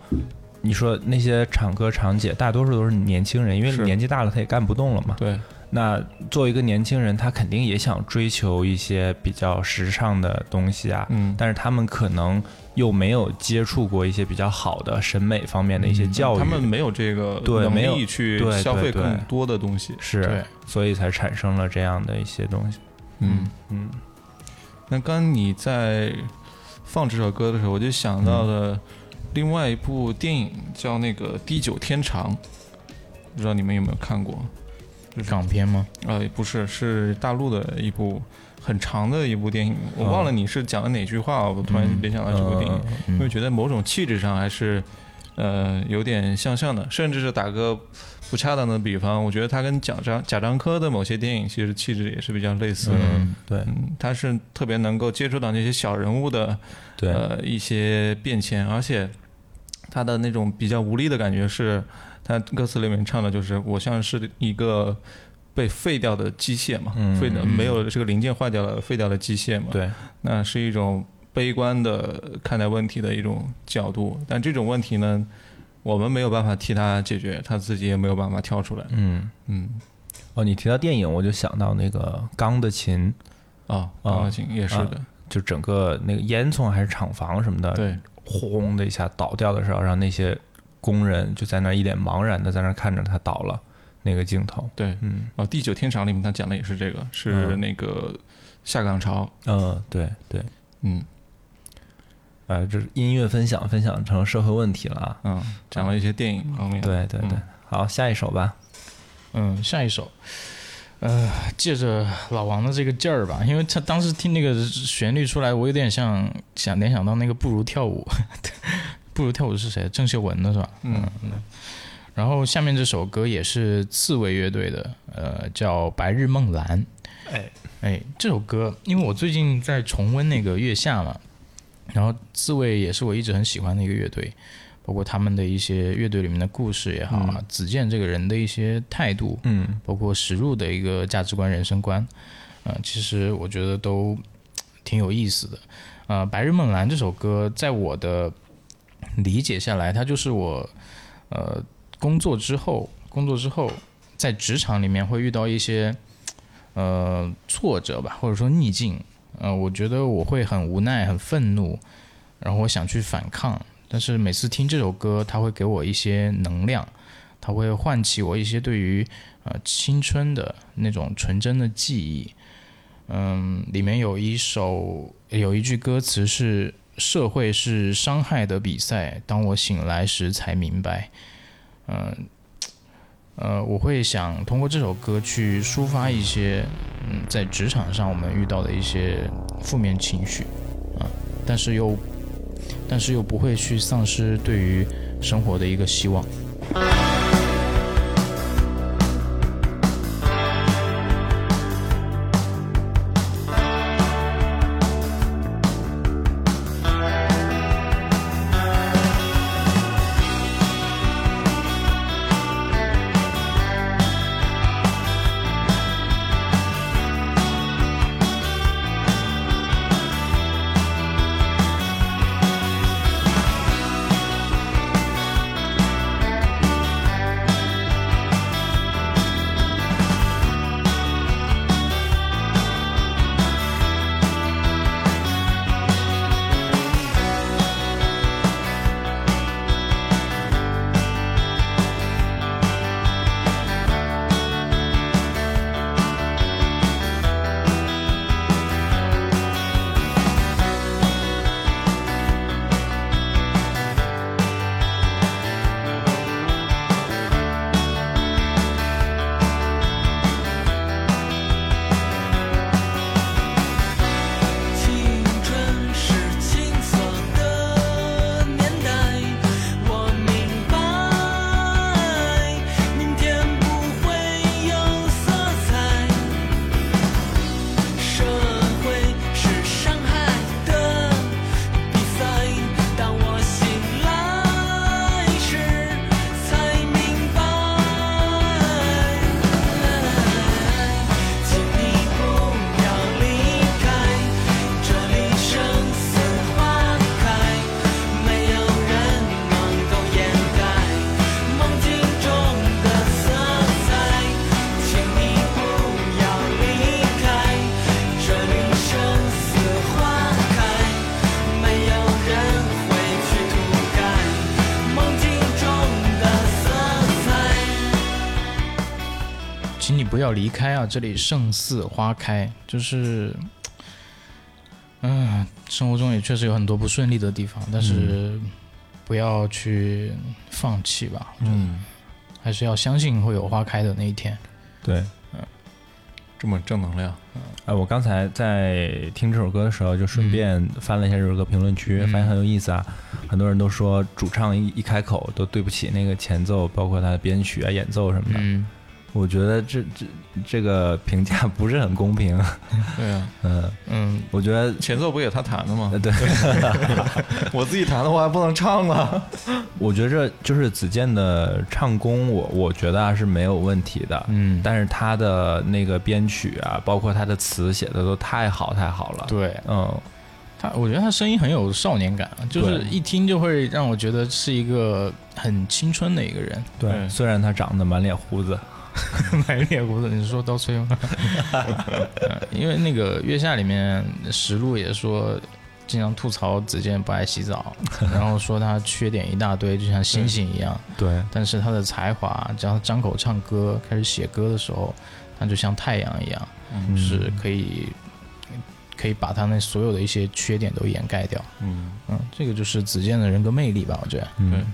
你说那些厂哥厂姐，大多数都是年轻人，因为年纪大了，他也干不动了嘛。对，那作为一个年轻人，他肯定也想追求一些比较时尚的东西啊，嗯，但是他们可能又没有接触过一些比较好的审美方面的一些教育，他们没有这个能对没有力去消费更多的东西。是对，所以才产生了这样的一些东西。嗯，嗯那刚你在放这首歌的时候，我就想到了另外一部电影，叫那个《地久天长》，不知道你们有没有看过？港片吗？呃，不是，是大陆的一部很长的一部电影，我忘了你是讲的哪句话，我突然联想到这部电影，嗯因为觉得某种气质上还是呃有点相像的，甚至是打个不恰当的比方，我觉得他跟贾樟贾樟柯的某些电影其实气质也是比较类似的。嗯，对。嗯，他是特别能够接触到那些小人物的对，呃一些变迁，而且他的那种比较无力的感觉是，他歌词里面唱的就是我像是一个被废掉的机械嘛，嗯废的嗯。没有这个零件坏掉了，废掉的机械嘛，，对，那是一种悲观的看待问题的一种角度，但这种问题呢，我们没有办法替他解决，他自己也没有办法跳出来，嗯。嗯，哦，你提到电影，我就想到那个《钢的琴啊，啊钢琴也是的，》，就整个那个烟囱还是厂房什么的，对，轰的一下倒掉的时候，让那些工人就在那一脸茫然的在那看着他倒了那个镜头。对，嗯。哦，《地久天长》里面他讲的也是这个，是嗯。那个下岗潮，嗯，对对，嗯呃，这是音乐分享分享成社会问题了啊。嗯，讲了一些电影方面，对对对嗯，好，下一首吧。嗯，下一首，呃，借着老王的这个劲儿吧，因为他当时听那个旋律出来，我有点像想联想到那个不如跳舞，不如跳舞是谁？郑秀文的是吧？嗯然后下面这首歌也是刺猬乐队的，呃，叫《白日梦蓝》。哎哎，这首歌，因为我最近在重温那个《月下》嘛，然后刺猬也是我一直很喜欢的一个乐队，包括他们的一些乐队里面的故事也好啊，子健这个人的一些态度，嗯包括实入的一个价值观、人生观，呃，其实我觉得都挺有意思的。呃，《白日梦蓝》这首歌，在我的理解下来，它就是我呃工作之后，工作之后在职场里面会遇到一些呃挫折吧，或者说逆境，呃，我觉得我会很无奈、很愤怒，然后我想去反抗，但是每次听这首歌，它会给我一些能量，它会唤起我一些对于呃青春的那种纯真的记忆。嗯，里面有一首有一句歌词是“社会是伤害的比赛”，当我醒来时才明白。嗯，呃我会想通过这首歌去抒发一些，嗯，在职场上我们遇到的一些负面情绪，啊，但是又，但是又不会去丧失对于生活的一个希望。这里胜似花开，就是，嗯、生活中也确实有很多不顺利的地方，但是不要去放弃吧，嗯，还是要相信会有花开的那一天。对。嗯这么正能量，哎，我刚才在听这首歌的时候，就顺便翻了一下这首歌评论区，嗯发现很有意思啊。很多人都说主唱一一开口都对不起那个前奏，包括他的编曲啊、演奏什么的。嗯，我觉得这这这个评价不是很公平。对啊，嗯，嗯，我觉得前奏不也他弹的吗呃？对，我自己弹的，话还不能唱了。我觉着就是子健的唱功我，我觉得啊是没有问题的。嗯但是他的那个编曲啊，包括他的词写的都太好太好了。，对嗯，他，我觉得他声音很有少年感，啊就是一听就会让我觉得是一个很青春的一个人。对，对虽然他长得满脸胡子，满脸胡子，你是说刀崔吗？呃 因为那个月下里面石路也说，经常吐槽子健不爱洗澡，然后说他缺点一大堆，就像星星一样。对，但是他的才华，只要他张口唱歌、开始写歌的时候，他就像太阳一样，嗯是可以可以把他那所有的一些缺点都掩盖掉。嗯，嗯，这个就是子健的人格魅力吧，我觉得。嗯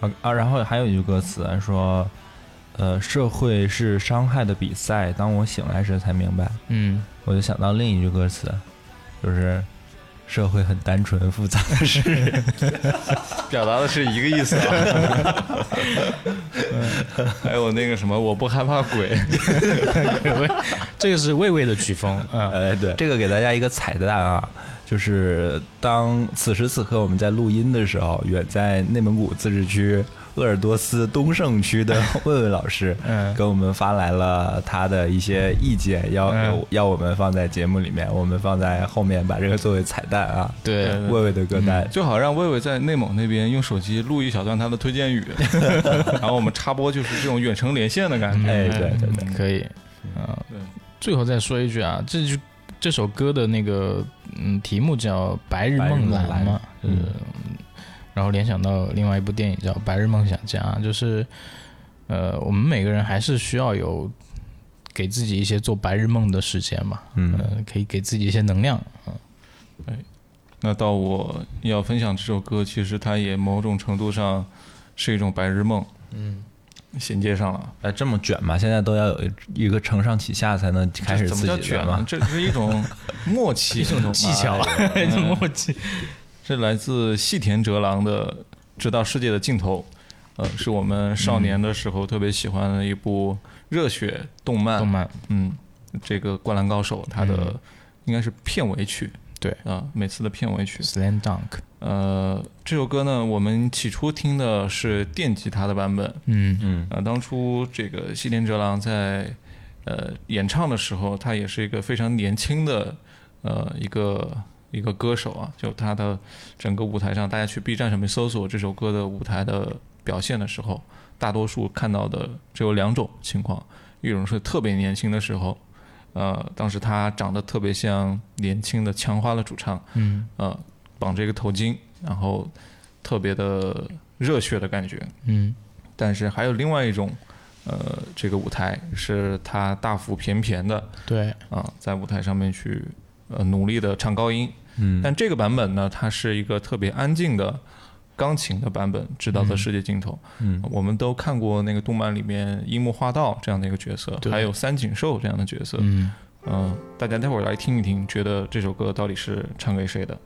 啊啊，然后还有一句歌词啊说，呃，社会是伤害的比赛，当我醒来时才明白。嗯，我就想到另一句歌词，就是社会很单纯复杂的是人。表达的是一个意思啊。还有那个什么，我不害怕鬼。这个是魏魏的曲风。嗯，哎，对，这个给大家一个彩蛋啊，就是当此时此刻我们在录音的时候，远在内蒙古自治区鄂尔多斯东胜区的魏魏老师，嗯。给我们发来了他的一些意见，要、嗯。要我们放在节目里面，我们放在后面把这个作为彩蛋啊。对，魏魏的歌单，最好让魏魏在内蒙那边用手机录一小段他的推荐语，然后我们插播就是这种远程连线的感觉。哎，对对对，可以，啊、对。最后再说一句啊，这句这首歌的那个嗯题目叫《白日梦蓝》嘛，嗯嗯，然后联想到另外一部电影叫《白日梦想家》，就是呃，我们每个人还是需要有给自己一些做白日梦的时间嘛，嗯呃，可以给自己一些能量嗯，那到我要分享这首歌，其实它也某种程度上是一种白日梦，嗯，衔接上了。哎，这么卷嘛，现在都要有一个承上启下才能开始怎自己的么叫卷嘛呢？。这是一种 默契，一种技巧，一种默契，是来自细田哲郎的《直到世界的尽头》，呃，是我们少年的时候特别喜欢的一部热血动漫。动漫，嗯，这个《灌篮高手》它的嗯应该是片尾曲。对啊，每次的片尾曲。Slam Dunk，呃，这首歌呢，我们起初听的是电吉他的版本。嗯嗯呃，当初这个细田哲郎在呃演唱的时候，他也是一个非常年轻的呃一个一个歌手啊。就他的整个舞台上，大家去 B 站上面搜索这首歌的舞台的表现的时候，大多数看到的只有两种情况，一种是特别年轻的时候，呃，当时他长得特别像年轻的枪花的主唱，嗯呃，绑着一个头巾，然后特别的热血的感觉。嗯但是还有另外一种，呃，这个舞台是他大腹便便的对，啊，在舞台上面去呃努力的唱高音。嗯但这个版本呢，它是一个特别安静的钢琴的版本，制造的世界尽头。嗯我们都看过那个动漫里面樱木花道这样的一个角色，还有三井寿这样的角色。嗯嗯、大家待会儿来听一听，觉得这首歌到底是唱给谁的？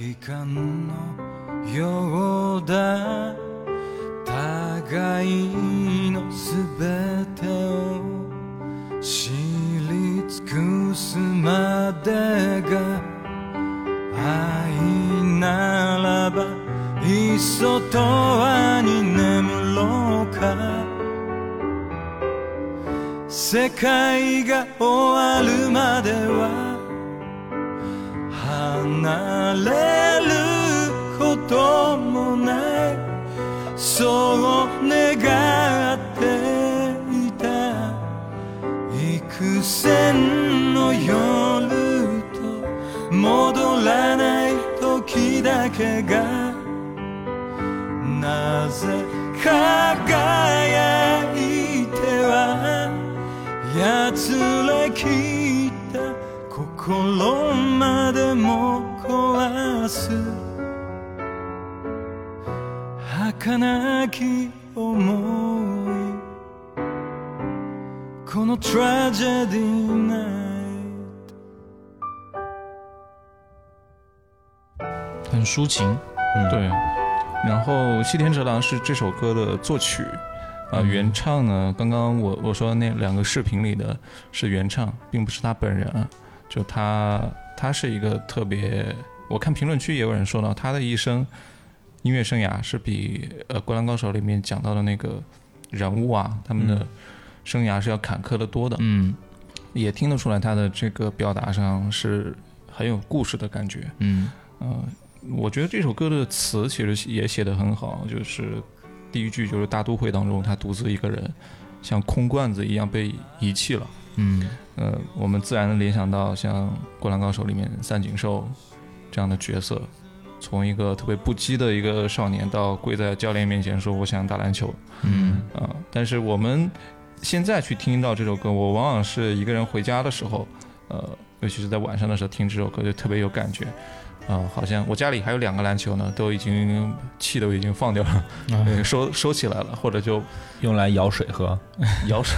期間のよう抒情，嗯。对，然后西田哲郎是这首歌的作曲，啊、原唱呢，刚刚我我说那两个视频里的是原唱，并不是他本人啊，就他他是一个特别，我看评论区也有人说到他的一生音乐生涯是比呃《灌篮高手》里面讲到的那个人物啊，他们的生涯是要坎坷的多的，嗯。也听得出来他的这个表达上是很有故事的感觉，嗯。嗯，我觉得这首歌的词其实也写得很好，就是第一句就是大都会当中他独自一个人，像空罐子一样被遗弃了。嗯呃，我们自然的联想到像《灌篮高手》里面三井寿这样的角色，从一个特别不羁的一个少年到跪在教练面前说我想打篮球嗯啊、但是我们现在去听到这首歌，我往往是一个人回家的时候，呃，尤其是在晚上的时候听这首歌就特别有感觉。啊、好像我家里还有两个篮球呢，都已经气都已经放掉了，对 收收起来了，或者就用来舀水喝。舀水，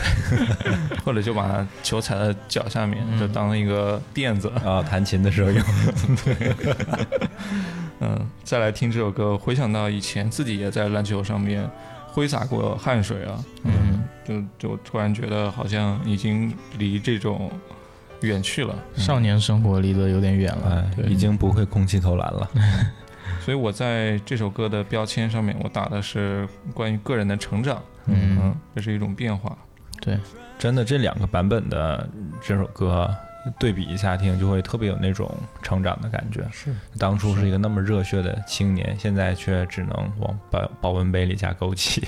或者就把球踩在脚下面，就当一个垫子。啊，弹琴的时候用。对嗯，再来听这首歌，回想到以前自己也在篮球上面挥洒过汗水啊，嗯，就就突然觉得好像已经离这种远去了。少年生活离得有点远了哎，，已经不会空气投篮了。所以我在这首歌的标签上面，我打的是关于个人的成长，嗯嗯，这是一种变化。对，真的，这两个版本的这首歌对比一下听，就会特别有那种成长的感觉。是，当初是一个那么热血的青年，现在却只能往保保温杯里加枸杞。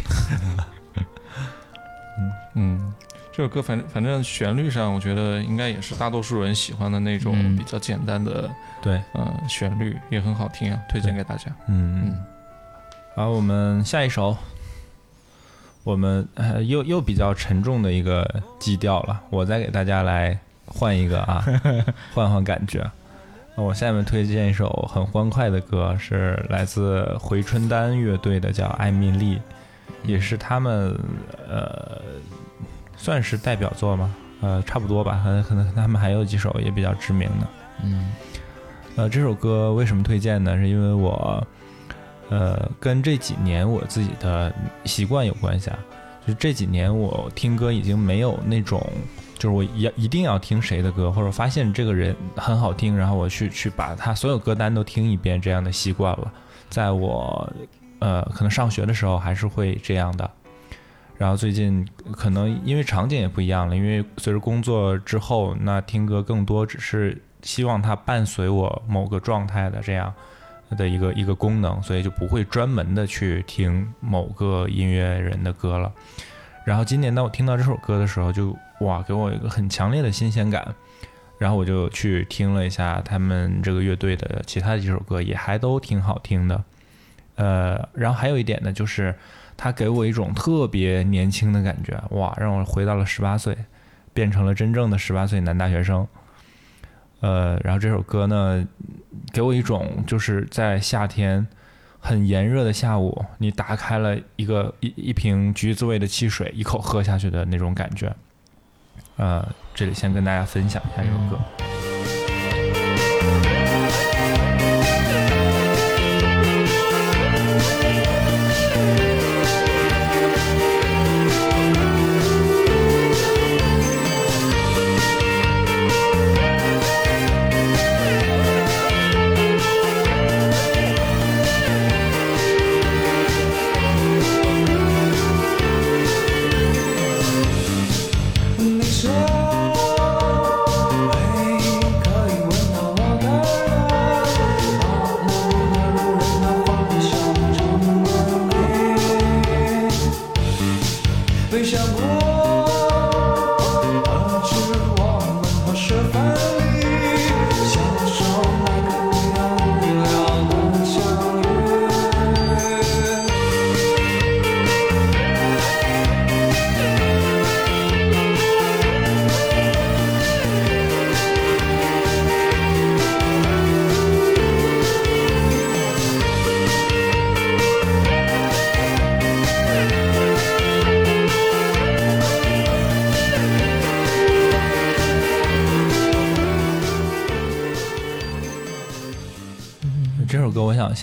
嗯 嗯，这首歌反正反正旋律上，我觉得应该也是大多数人喜欢的那种嗯比较简单的，对，呃，旋律也很好听啊，推荐给大家。嗯嗯，好，我们下一首，我们呃又又比较沉重的一个基调了，我再给大家来换一个啊，换换感觉。那我下面推荐一首很欢快的歌，是来自回春丹乐队的，叫《艾米丽》，也是他们呃算是代表作吗？呃，差不多吧，可能可能他们还有几首也比较知名的。嗯呃，这首歌为什么推荐呢？是因为我，呃，跟这几年我自己的习惯有关系啊。就是这几年我听歌已经没有那种，就是我一一定要听谁的歌，或者发现这个人很好听，然后我去去把他所有歌单都听一遍这样的习惯了。在我呃可能上学的时候还是会这样的，然后最近可能因为场景也不一样了，因为随着工作之后，那听歌更多只是希望它伴随我某个状态的这样的一个一个功能，所以就不会专门的去听某个音乐人的歌了。然后今年当我听到这首歌的时候就，哇，给我一个很强烈的新鲜感。然后我就去听了一下他们这个乐队的其他几首歌，也还都挺好听的。呃，然后还有一点呢，就是它给我一种特别年轻的感觉，哇，让我回到了十八岁，变成了真正的十八岁男大学生。呃，然后这首歌呢，给我一种就是在夏天很炎热的下午，你打开了一个一一瓶橘子味的汽水，一口喝下去的那种感觉。呃，这里先跟大家分享一下这首歌。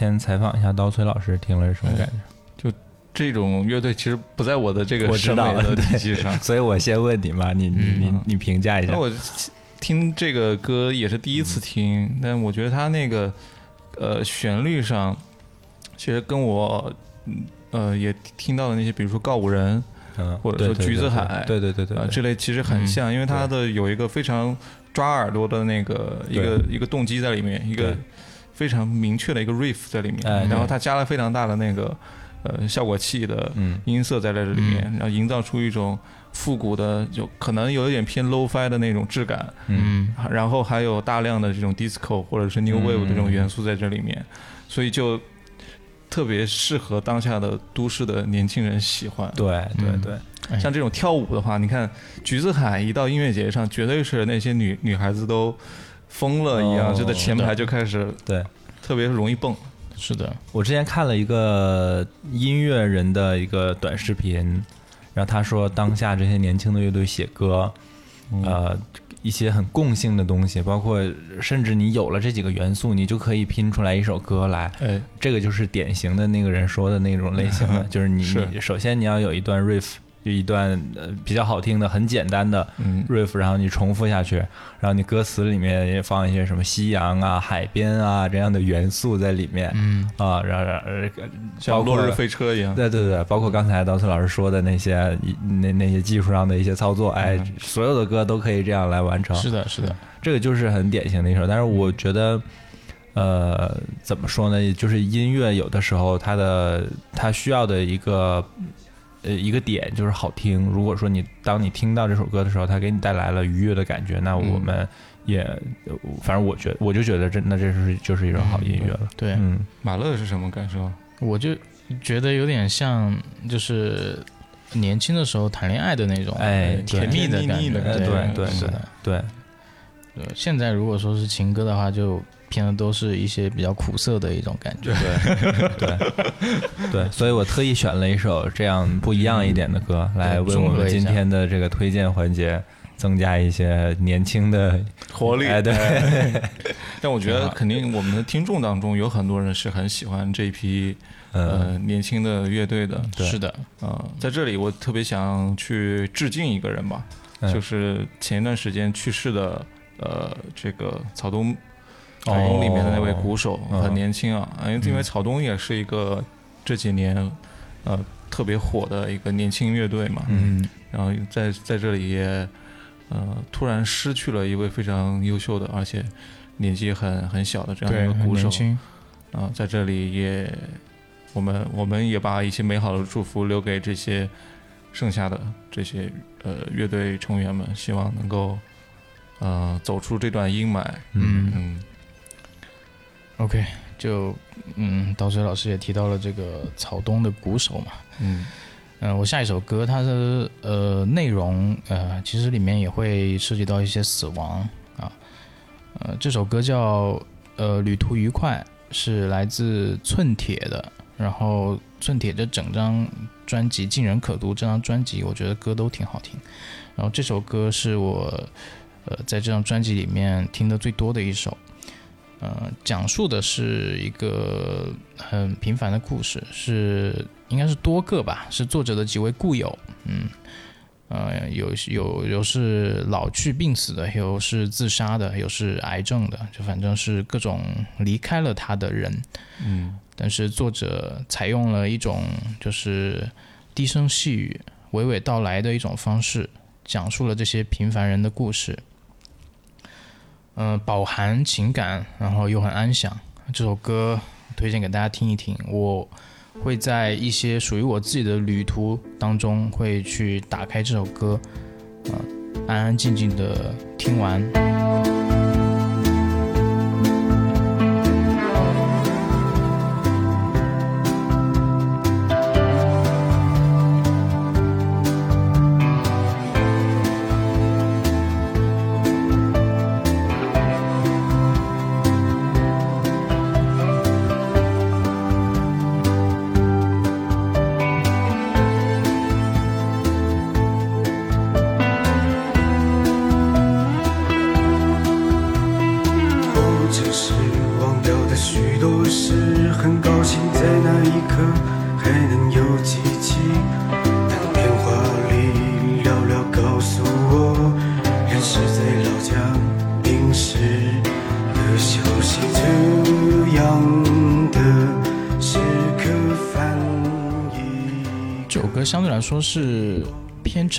先采访一下刀崔老师，听了是什么感觉？就这种乐队其实不在我的这个我知道了审美的体系上。所以我先问你嘛，你你你你评价一下那。我听这个歌也是第一次听，但我觉得它那个呃旋律上，其实跟我嗯呃也听到的那些，比如说告五人嗯，或者说橘子海对对对对啊、这类，其实很像，因为它的有一个非常抓耳朵的那个一个一个动机在里面，一个对非常明确的一个 riff 在里面，哎然后它加了非常大的那个呃效果器的嗯。音色在这里面，然后营造出一种复古的，就可能有一点偏 low-fi 的那种质感，嗯。然后还有大量的这种 disco 或者是 new wave 的这种元素在这里面，所以就特别适合当下的都市的年轻人喜欢。对对嗯对，哎。像这种跳舞的话，你看橘子海一到音乐节上，绝对是那些女女孩子都疯了一样，哦就在前排就开始对。特别容易蹦。是的，我之前看了一个音乐人的一个短视频，然后他说当下这些年轻的乐队写歌，呃，一些很共性的东西，包括甚至你有了这几个元素，你就可以拼出来一首歌来。哎，这个就是典型的那个人说的那种类型的，就是你是。你首先你要有一段 riff，就一段呃比较好听的、很简单的嗯 riff，然后你重复下去，然后你歌词里面也放一些什么夕阳啊、海边啊这样的元素在里面，嗯啊，然后然后呃像落日飞车一样。对对对，包括刚才刀崔老师说的那些那那些技术上的一些操作，哎，嗯所有的歌都可以这样来完成。是的，是的，这个就是很典型的一首。但是我觉得，呃，怎么说呢？就是音乐有的时候它的它需要的一个呃一个点就是好听。如果说你当你听到这首歌的时候，它给你带来了愉悦的感觉，那我们也、呃反正我觉得我就觉得这那这是就是一首好音乐了。对，嗯，马乐是什么感受？我就觉得有点像，就是年轻的时候谈恋爱的那种，哎甜蜜的感觉，甜蜜的哎对对对是的。对，对现在如果说是情歌的话，就偏的都是一些比较苦涩的一种感觉。对对对，所以我特意选了一首这样不一样一点的歌，来为我们今天的这个推荐环节增加一些年轻的活力哎，对，但我觉得肯定我们的听众当中有很多人是很喜欢这批嗯。呃年轻的乐队的。是的，嗯，在这里我特别想去致敬一个人吧，嗯。就是前一段时间去世的呃这个草东。草东里面的那位鼓手嗯很年轻啊，因为草东也是一个这几年呃特别火的一个年轻乐队嘛，嗯。然后在在这里也呃突然失去了一位非常优秀的，而且年纪很很小的这样一个鼓手。啊、在这里也我们我们也把一些美好的祝福留给这些剩下的这些呃乐队成员们，希望能够呃走出这段阴霾。嗯。嗯 OK，就嗯，刀水老师也提到了这个草东的鼓手嘛，嗯。嗯、我下一首歌它的呃内容呃其实里面也会涉及到一些死亡啊，呃这首歌叫呃旅途愉快，是来自寸铁的，然后寸铁这整张专辑《尽人可读》这张专辑，我觉得歌都挺好听，然后这首歌是我呃在这张专辑里面听的最多的一首。呃，讲述的是一个很平凡的故事，是应该是多个吧，是作者的几位故友，嗯，呃，有有有是老去病死的，有是自杀的，有是癌症的，就反正是各种离开了他的人，嗯但是作者采用了一种就是低声细语、娓娓道来的一种方式，讲述了这些平凡人的故事。嗯、饱含情感，然后又很安详。这首歌推荐给大家听一听。我会在一些属于我自己的旅途当中，会去打开这首歌，呃，安安静静的听完。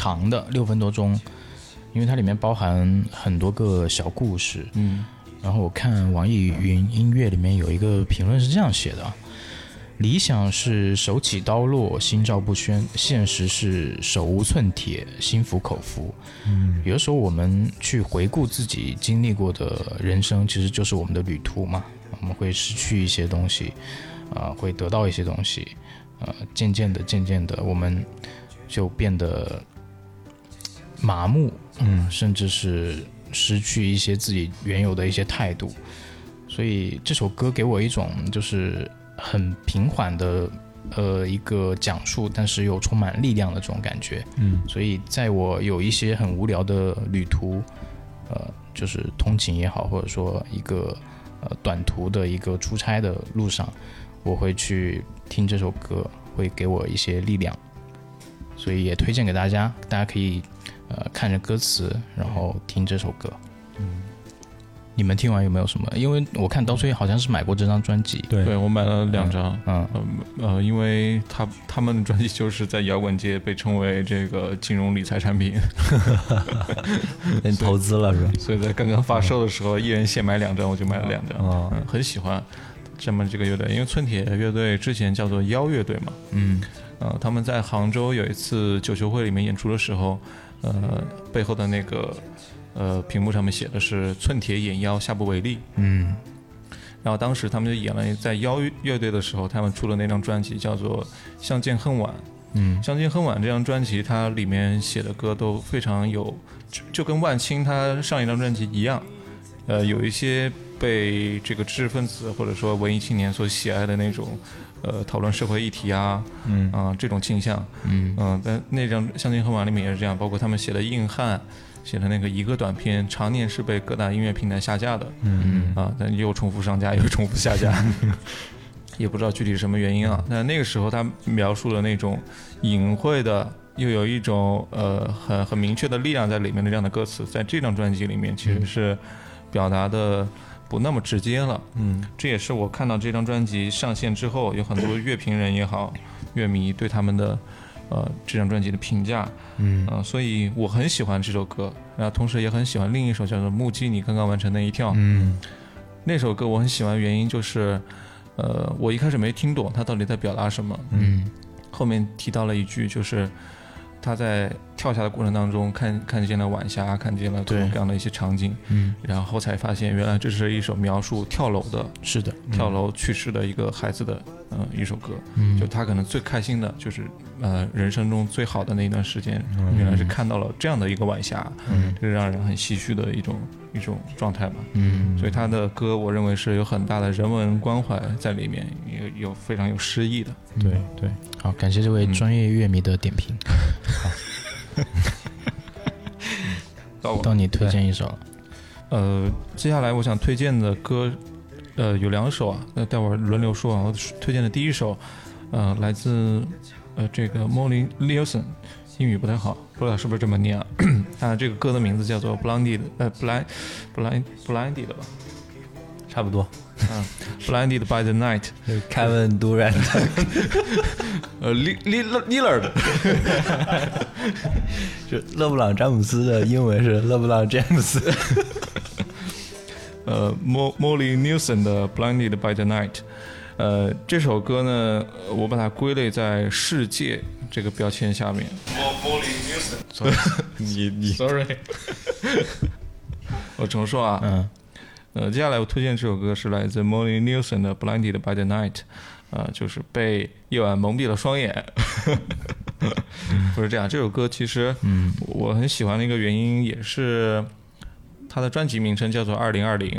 长的，六分多钟，因为它里面包含很多个小故事。嗯然后我看网易云音乐里面有一个评论是这样写的啊：理想是手起刀落，心照不宣；现实是手无寸铁，心服口服。嗯，有的时候我们去回顾自己经历过的人生，其实就是我们的旅途嘛。我们会失去一些东西，啊、会得到一些东西，呃，渐渐的、渐渐的，我们就变得麻木，嗯，甚至是失去一些自己原有的一些态度。所以这首歌给我一种就是很平缓的呃一个讲述，但是又充满力量的这种感觉。嗯所以在我有一些很无聊的旅途，呃，就是通勤也好，或者说一个呃短途的一个出差的路上，我会去听这首歌，会给我一些力量，所以也推荐给大家，大家可以呃看着歌词，然后听这首歌。嗯，你们听完有没有什么？因为我看刀崔好像是买过这张专辑，对对我买了两张。嗯呃呃，因为他他们的专辑就是在摇滚界被称为这个金融理财产品，你投资了是吧？所以在刚刚发售的时候，一人限买两张，我就买了两张。哦嗯，很喜欢这么这个乐队，因为村铁乐队之前叫做妖乐队嘛，嗯呃，他们在杭州有一次九球会里面演出的时候，呃，背后的那个呃屏幕上面写的是“寸铁演腰，下不为例”。嗯然后当时他们就演了，在妖乐队的时候，他们出了那张专辑叫做《相见恨晚》。嗯《相见恨晚》这张专辑，它里面写的歌都非常有，就就跟万青他上一张专辑一样，呃，有一些被这个知识分子或者说文艺青年所喜爱的那种，呃，讨论社会议题啊，嗯。啊、这种倾向，嗯。嗯、但那张《相见恨晚》里面也是这样，包括他们写的《硬汉》，写的那个一个短片，常年是被各大音乐平台下架的，嗯。啊，但又重复上架，又重复下架，也不知道具体是什么原因啊。但那个时候他描述了那种隐晦的，又有一种呃很很明确的力量在里面的这样的歌词，在这张专辑里面其实是表达的不那么直接了。嗯。这也是我看到这张专辑上线之后，有很多乐评人也好，乐迷对他们的呃这张专辑的评价，嗯。呃，所以我很喜欢这首歌，然后同时也很喜欢另一首叫做《目击你刚刚完成那一跳》。嗯。那首歌我很喜欢，原因就是，呃，我一开始没听懂他到底在表达什么，嗯。后面提到了一句，就是他在跳下的过程当中看看见了晚霞，看见了各种各样的一些场景，嗯，然后才发现原来这是一首描述跳楼的是的，跳楼去世的一个孩子的呃一首歌，嗯。就他可能最开心的就是呃人生中最好的那一段时间，原来是看到了这样的一个晚霞，嗯。这是让人很唏嘘的一种一种状态吧。嗯，所以他的歌，我认为是有很大的人文关怀在里面，有有非常有诗意的。对对，好，感谢这位嗯专业乐迷的点评。到我 到你推荐一首了，呃，接下来我想推荐的歌，呃，有两首啊，那待会儿轮流说啊。我推荐的第一首，呃，来自呃这个 Molly Nielsen，英语不太好，不知道是不是这么念啊。啊，这个歌的名字叫做 Blinded，呃，Blind Blind Blinded 吧，差不多。嗯，Blinded by the Night，Kevin Durant，呃，Li Li Lillard，是勒布朗詹姆斯的英文是勒布朗詹姆斯。呃，Mo Molly Nielsen 的 Blinded by the Night，呃，这首歌呢，呃我把它归类在世界这个标签下面。Molly Nielsen，sorry，你你 sorry，我重说啊，嗯呃，接下来我推荐这首歌是来自 Molly Nielsen 的 Blinded by the Night，呃，就是被夜晚蒙蔽了双眼。不是这样，这首歌其实嗯我很喜欢的一个原因也是它的专辑名称叫做《二零二零》。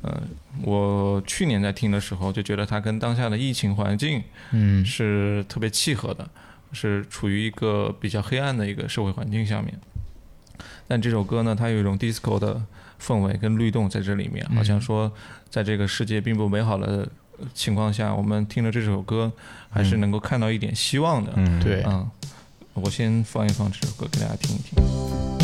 呃，我去年在听的时候就觉得它跟当下的疫情环境嗯是特别契合的，是处于一个比较黑暗的一个社会环境下面。但这首歌呢，它有一种 disco 的氛围跟律动在这里面，好像说在这个世界并不美好的情况下，我们听了这首歌，还是能够看到一点希望的。嗯，对，嗯，我先放一放这首歌给大家听一听。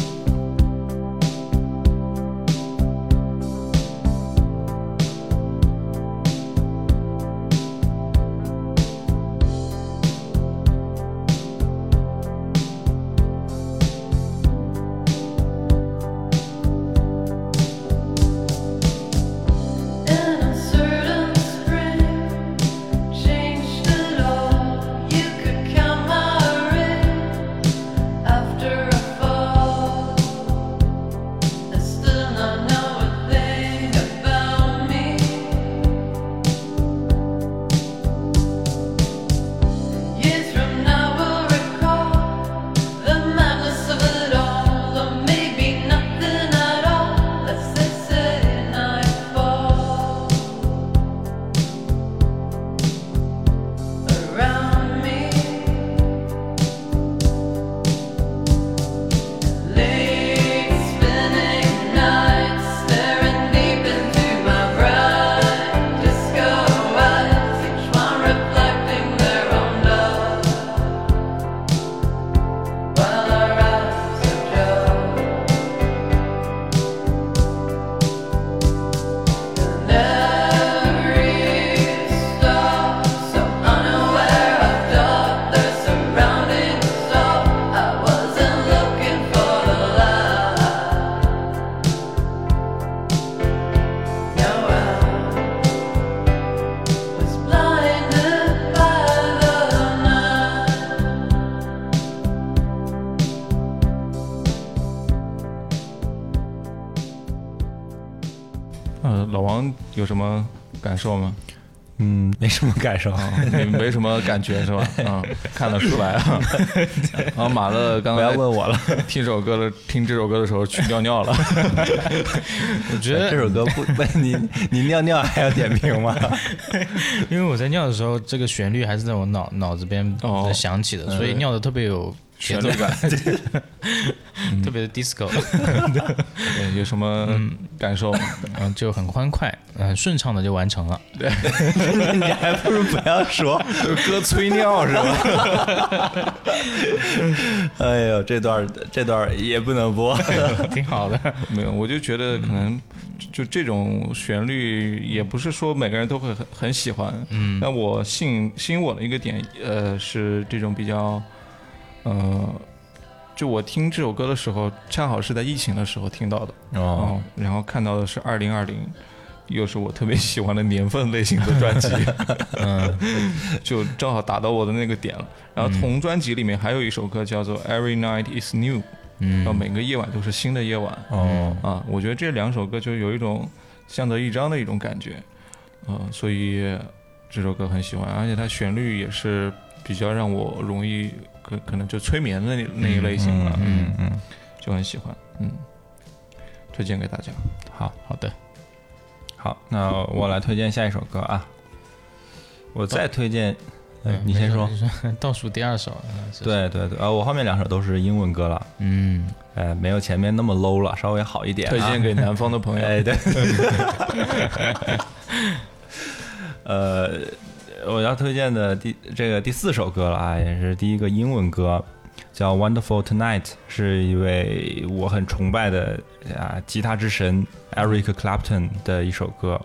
受吗？嗯，没什么感受。你没什么感觉是吧？嗯，看得出来啊。然 后马乐刚不要才问我了，听首歌的听这首歌的时候去尿尿了。我觉得这首歌不不，你你尿尿还要点评吗？因为我在尿的时候，这个旋律还是在我脑脑子边哦在响起的，所以尿的特别有旋律感，特别的 disco，对，有什么感受？嗯，就很欢快，很顺畅的就完成了。对你还不如不要说。哥催尿是吧？哎呦，这段这段也不能播。挺好的。没有，我就觉得可能就这种旋律，也不是说每个人都会很很喜欢。嗯，那我吸引吸引我的一个点，呃，是这种比较，呃，就我听这首歌的时候，恰好是在疫情的时候听到的。哦，哦，然后看到的是二零二零，又是我特别喜欢的年份类型的专辑，嗯，就正好打到我的那个点了。然后同专辑里面还有一首歌叫做《Every Night Is New》，嗯。然后每个夜晚都是新的夜晚。哦，啊，我觉得这两首歌就有一种相得益彰的一种感觉，呃，所以这首歌很喜欢，而且它旋律也是比较让我容易可可能就催眠的那那一类型了，嗯嗯，就很喜欢，嗯，推荐给大家。好好的，好，那我来推荐下一首歌啊。我再推荐，你先说。倒数第二首。对对对，呃，我后面两首都是英文歌了，嗯，呃，没有前面那么 low 了，稍微好一点、啊。推荐给南方的朋友。哎，对。呃，我要推荐的第这个第四首歌了啊，也是第一个英文歌，叫《Wonderful Tonight》，是一位我很崇拜的啊吉他之神 Eric Clapton 的一首歌。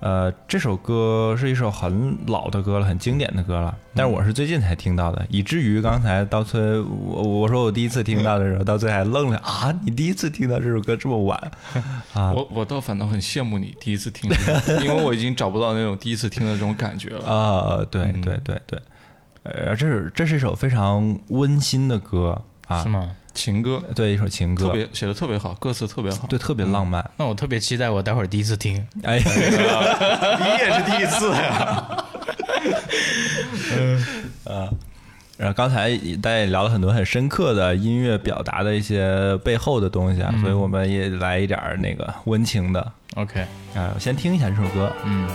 呃，这首歌是一首很老的歌了，很经典的歌了，但是我是最近才听到的，以至于刚才刀崔我我说我第一次听到的时候，刀崔还愣了啊，你第一次听到这首歌这么晚 啊？我我倒反倒很羡慕你第一次听这个，因为我已经找不到那种第一次听的这种感觉了。啊，对对对对，呃，这是这是一首非常温馨的歌啊，是？吗？情歌对，一首情歌，特别写的特别好，歌词特别好。对，特别浪漫。那我特别期待我待会儿第一次听。哎，你也是第一次呀？然后刚才大家也聊了很多很深刻的音乐表达的一些背后的东西啊，所以我们也来一点儿那个温情的 OK，啊，我先听一下这首歌。嗯。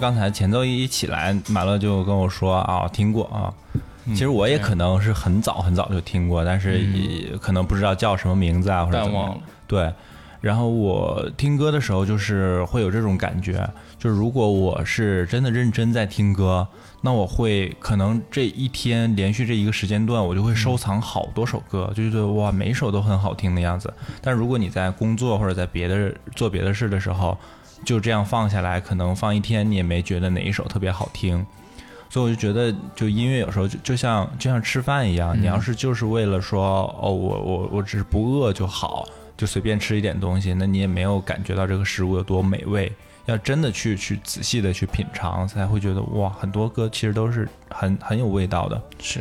刚才前奏一起来，马乐就跟我说啊，听过啊。其实我也可能是很早很早就听过，但是也可能不知道叫什么名字啊，或者怎么。对，然后我听歌的时候，就是会有这种感觉，就是如果我是真的认真在听歌，那我会可能这一天连续这一个时间段，我就会收藏好多首歌，就觉得哇，每一首都很好听的样子。但如果你在工作或者在别的做别的事的时候，就这样放下来，可能放一天你也没觉得哪一首特别好听。所以我就觉得，就音乐有时候就就像就像吃饭一样，你要是就是为了说哦，我我我只是不饿就好，就随便吃一点东西，那你也没有感觉到这个食物有多美味。要真的去去仔细的去品尝，才会觉得哇，很多歌其实都是很很有味道的。是，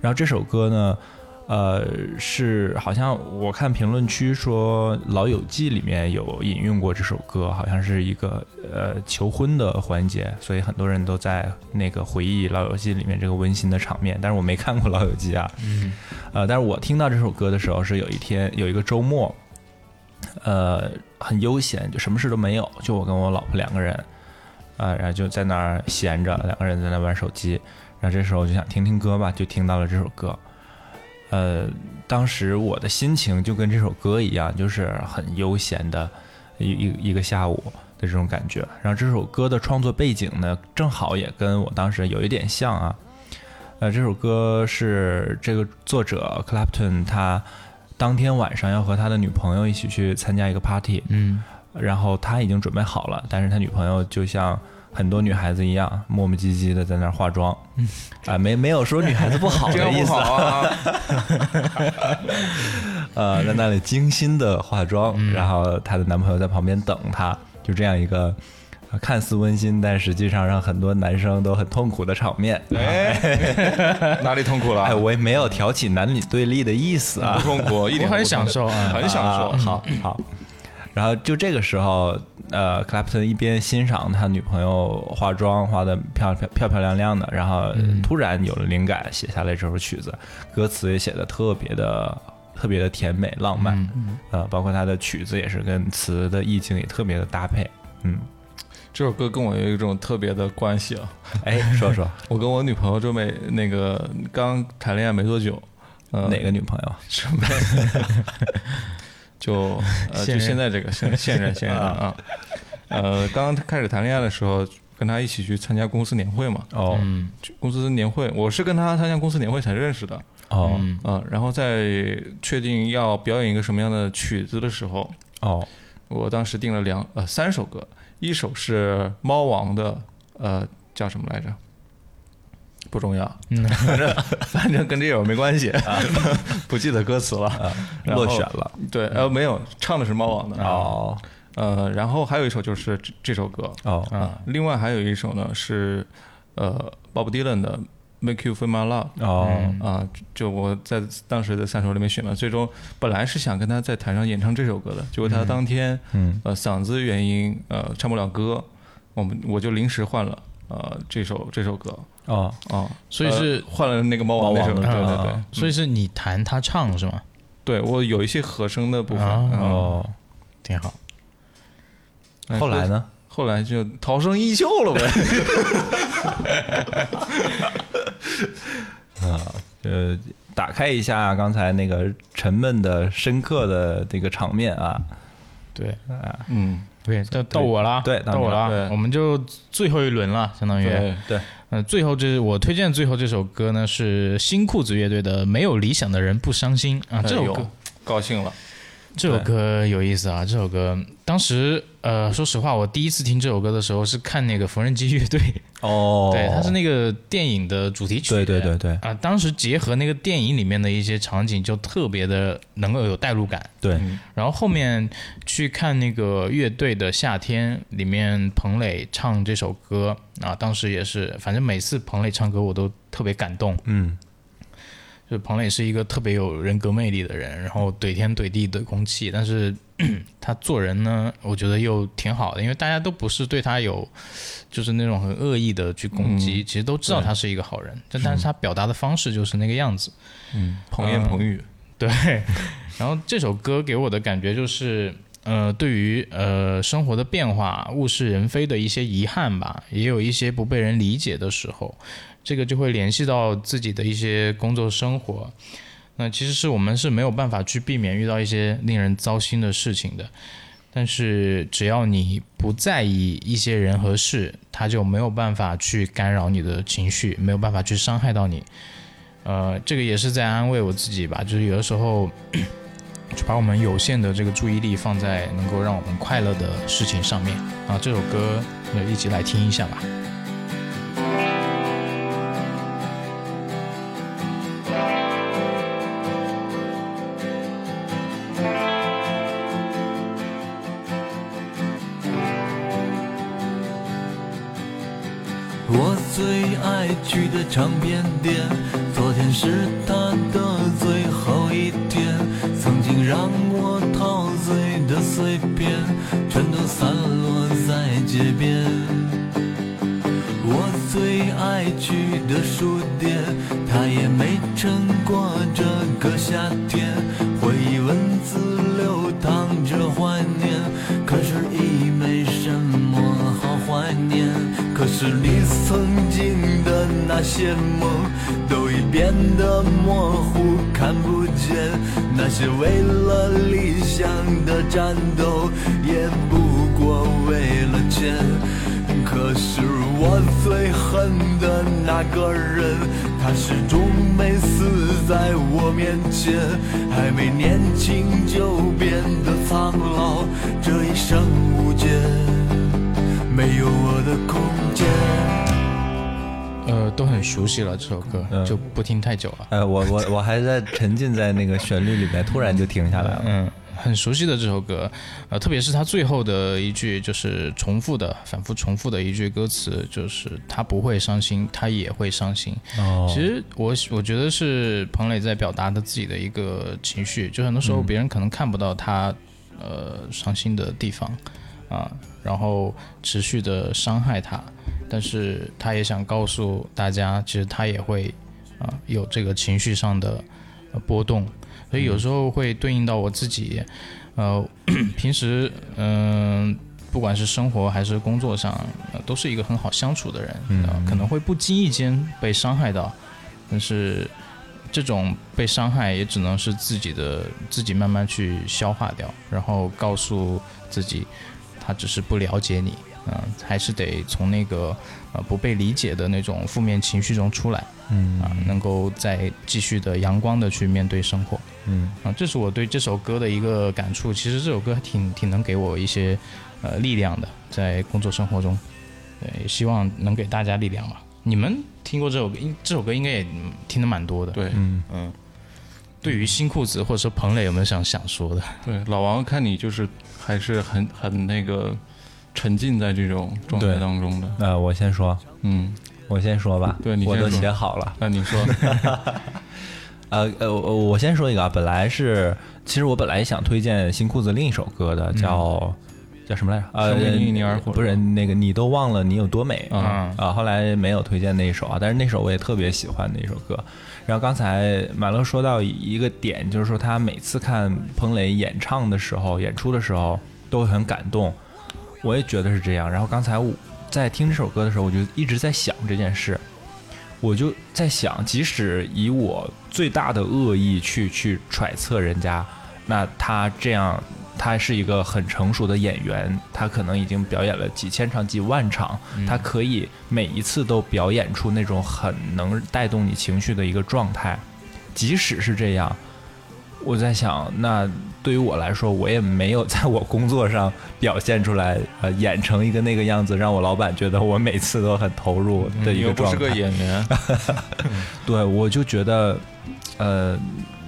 然后这首歌呢，呃，是好像我看评论区说《老友记》里面有引用过这首歌，好像是一个呃求婚的环节，所以很多人都在那个回忆《老友记》里面这个温馨的场面。但是我没看过《老友记》啊，嗯，呃，但是我听到这首歌的时候是有一天有一个周末，呃，很悠闲，就什么事都没有，就我跟我老婆两个人。啊，然后就在那儿闲着，两个人在那玩手机，然后这时候就想听听歌吧，就听到了这首歌。呃，当时我的心情就跟这首歌一样，就是很悠闲的一一一个下午的这种感觉。然后这首歌的创作背景呢，正好也跟我当时有一点像啊。呃，这首歌是这个作者 Clapton 他当天晚上要和他的女朋友一起去参加一个 party，嗯然后他已经准备好了，但是他女朋友就像很多女孩子一样，磨磨唧唧的在那儿化妆，啊、没没有说女孩子不好的意思！呃，在那里精心的化妆，然后她的男朋友在旁边等她，就这样一个呃看似温馨，但实际上让很多男生都很痛苦的场面。哎，哪里痛苦了？哎，我也没有挑起男女对立的意思啊不，痛苦，一点 很享受啊很享受。啊好好。然后就这个时候，呃，克莱普顿一边欣赏他女朋友化妆化的漂漂漂漂亮亮的，然后突然有了灵感，写下来这首曲子，歌词也写的特别的特别的甜美浪漫，呃，包括他的曲子也是跟词的意境也特别的搭配，嗯，这首歌跟我有一种特别的关系啊。哎，说说 我跟我女朋友就没那个刚谈恋爱没多久，呃，哪个女朋友？什么？就 呃，就现在这个现现任 现任啊，呃，刚刚开始谈恋爱的时候，跟他一起去参加公司年会嘛。哦。嗯公司年会，我是跟他参加公司年会才认识的。哦。嗯啊，然后在确定要表演一个什么样的曲子的时候，哦。我当时定了两呃三首歌，一首是猫王的呃叫什么来着？不重要，嗯。反正 反正跟这首没关系，不记得歌词了，落选了。对，呃，没有，唱的是猫王的，哦。呃，然后还有一首就是这这首歌。哦。啊，另外还有一首呢是呃 Bob Dylan 的《Make You Feel My Love》哦。啊，就我在当时的三首里面选了，最终本来是想跟他在台上演唱这首歌的，结果他当天嗯。呃嗓子原因呃唱不了歌，我们我就临时换了呃这首这首歌哦哦，所以是呃换了那个猫王那首，对对对啊，所以是你弹他唱是吗？对我有一些和声的部分，哦，挺好。哎后来？呢？后来就涛声依旧了呗。啊呃，打开一下刚才那个沉闷的、深刻的这个场面啊，对啊，嗯，对，到到我了，对到我了，对我们就最后一轮了，相当于。对，嗯，呃，最后这我推荐最后这首歌呢是新裤子乐队的《没有理想的人不伤心》啊，这首歌高兴了。这首歌有意思啊！这首歌当时呃，说实话，我第一次听这首歌的时候是看那个缝纫机乐队，哦，对，它是那个电影的主题曲，对对对对。啊，当时结合那个电影里面的一些场景，就特别的能够有代入感。对，然后后面去看那个乐队的夏天里面，彭磊唱这首歌啊，当时也是，反正每次彭磊唱歌我都特别感动。嗯就彭磊是一个特别有人格魅力的人，然后怼天怼地怼空气，但是 他做人呢，我觉得又挺好的，因为大家都不是对他有就是那种很恶意的去攻击，嗯其实都知道他是一个好人，但但是他表达的方式就是那个样子。嗯，彭言彭语，对，然后这首歌给我的感觉就是，呃，对于呃生活的变化、物是人非的一些遗憾吧，也有一些不被人理解的时候，这个就会联系到自己的一些工作生活。那其实是我们是没有办法去避免遇到一些令人糟心的事情的，但是只要你不在意一些人和事，他就没有办法去干扰你的情绪，没有办法去伤害到你。呃，这个也是在安慰我自己吧，就是有的时候，就把我们有限的这个注意力放在能够让我们快乐的事情上面啊。这首歌，那，一起来听一下吧。唱片店，昨天是他的最后一天。曾经让我陶醉的碎片，全都散落在街边。我最爱去的书些梦，都已变得模糊，看不见。那些为了理想的战斗，也不过为了钱。可是我最恨的那个人，他始终没死在我面前，还没年轻就变得苍老，这一生无解，没有我的空间。呃，都很熟悉了这首歌，嗯就不听太久了。呃，我我我还在沉浸在那个旋律里面，突然就停下来了。嗯，很熟悉的这首歌，呃，特别是它最后的一句就是重复的、反复重复的一句歌词，就是他不会伤心，他也会伤心。哦其实我我觉得是彭磊在表达他自己的一个情绪，就很多时候别人可能看不到他呃伤心的地方啊，然后持续的伤害他，但是他也想告诉大家，其实他也会啊有这个情绪上的呃波动，所以有时候会对应到我自己，呃，平时嗯、不管是生活还是工作上，呃都是一个很好相处的人，嗯。呃可能会不经意间被伤害到，但是这种被伤害也只能是自己的自己慢慢去消化掉，然后告诉自己，他只是不了解你，嗯、还是得从那个呃不被理解的那种负面情绪中出来，嗯啊、能够再继续的阳光的去面对生活。嗯啊，这是我对这首歌的一个感触。其实这首歌还挺挺能给我一些呃力量的，在工作生活中，对，也希望能给大家力量吧。你们听过这首歌？应这首歌应该也嗯听得蛮多的。对，嗯嗯。对于新裤子或者说彭磊有没有想想说的？对，老王看你就是还是很很那个沉浸在这种状态当中的。呃，我先说，嗯，我先说吧，对你我都写好了。那你说，呃呃，我我先说一个啊，本来是，其实我本来想推荐新裤子另一首歌的，叫、叫什么来着？呃，你而火不是那个你都忘了你有多美啊啊，后来没有推荐那一首啊，但是那首我也特别喜欢的一首歌。然后刚才马乐说到一个点，就是说他每次看彭磊演唱的时候、演出的时候都会很感动，我也觉得是这样。然后刚才我在听这首歌的时候，我就一直在想这件事，我就在想，即使以我最大的恶意去去揣测人家，那他这样，他是一个很成熟的演员，他可能已经表演了几千场、几万场，他可以每一次都表演出那种很能带动你情绪的一个状态。即使是这样，我在想，那对于我来说，我也没有在我工作上表现出来，呃，演成一个那个样子，让我老板觉得我每次都很投入的一你个状态。又不是个演员，对，我就觉得，呃，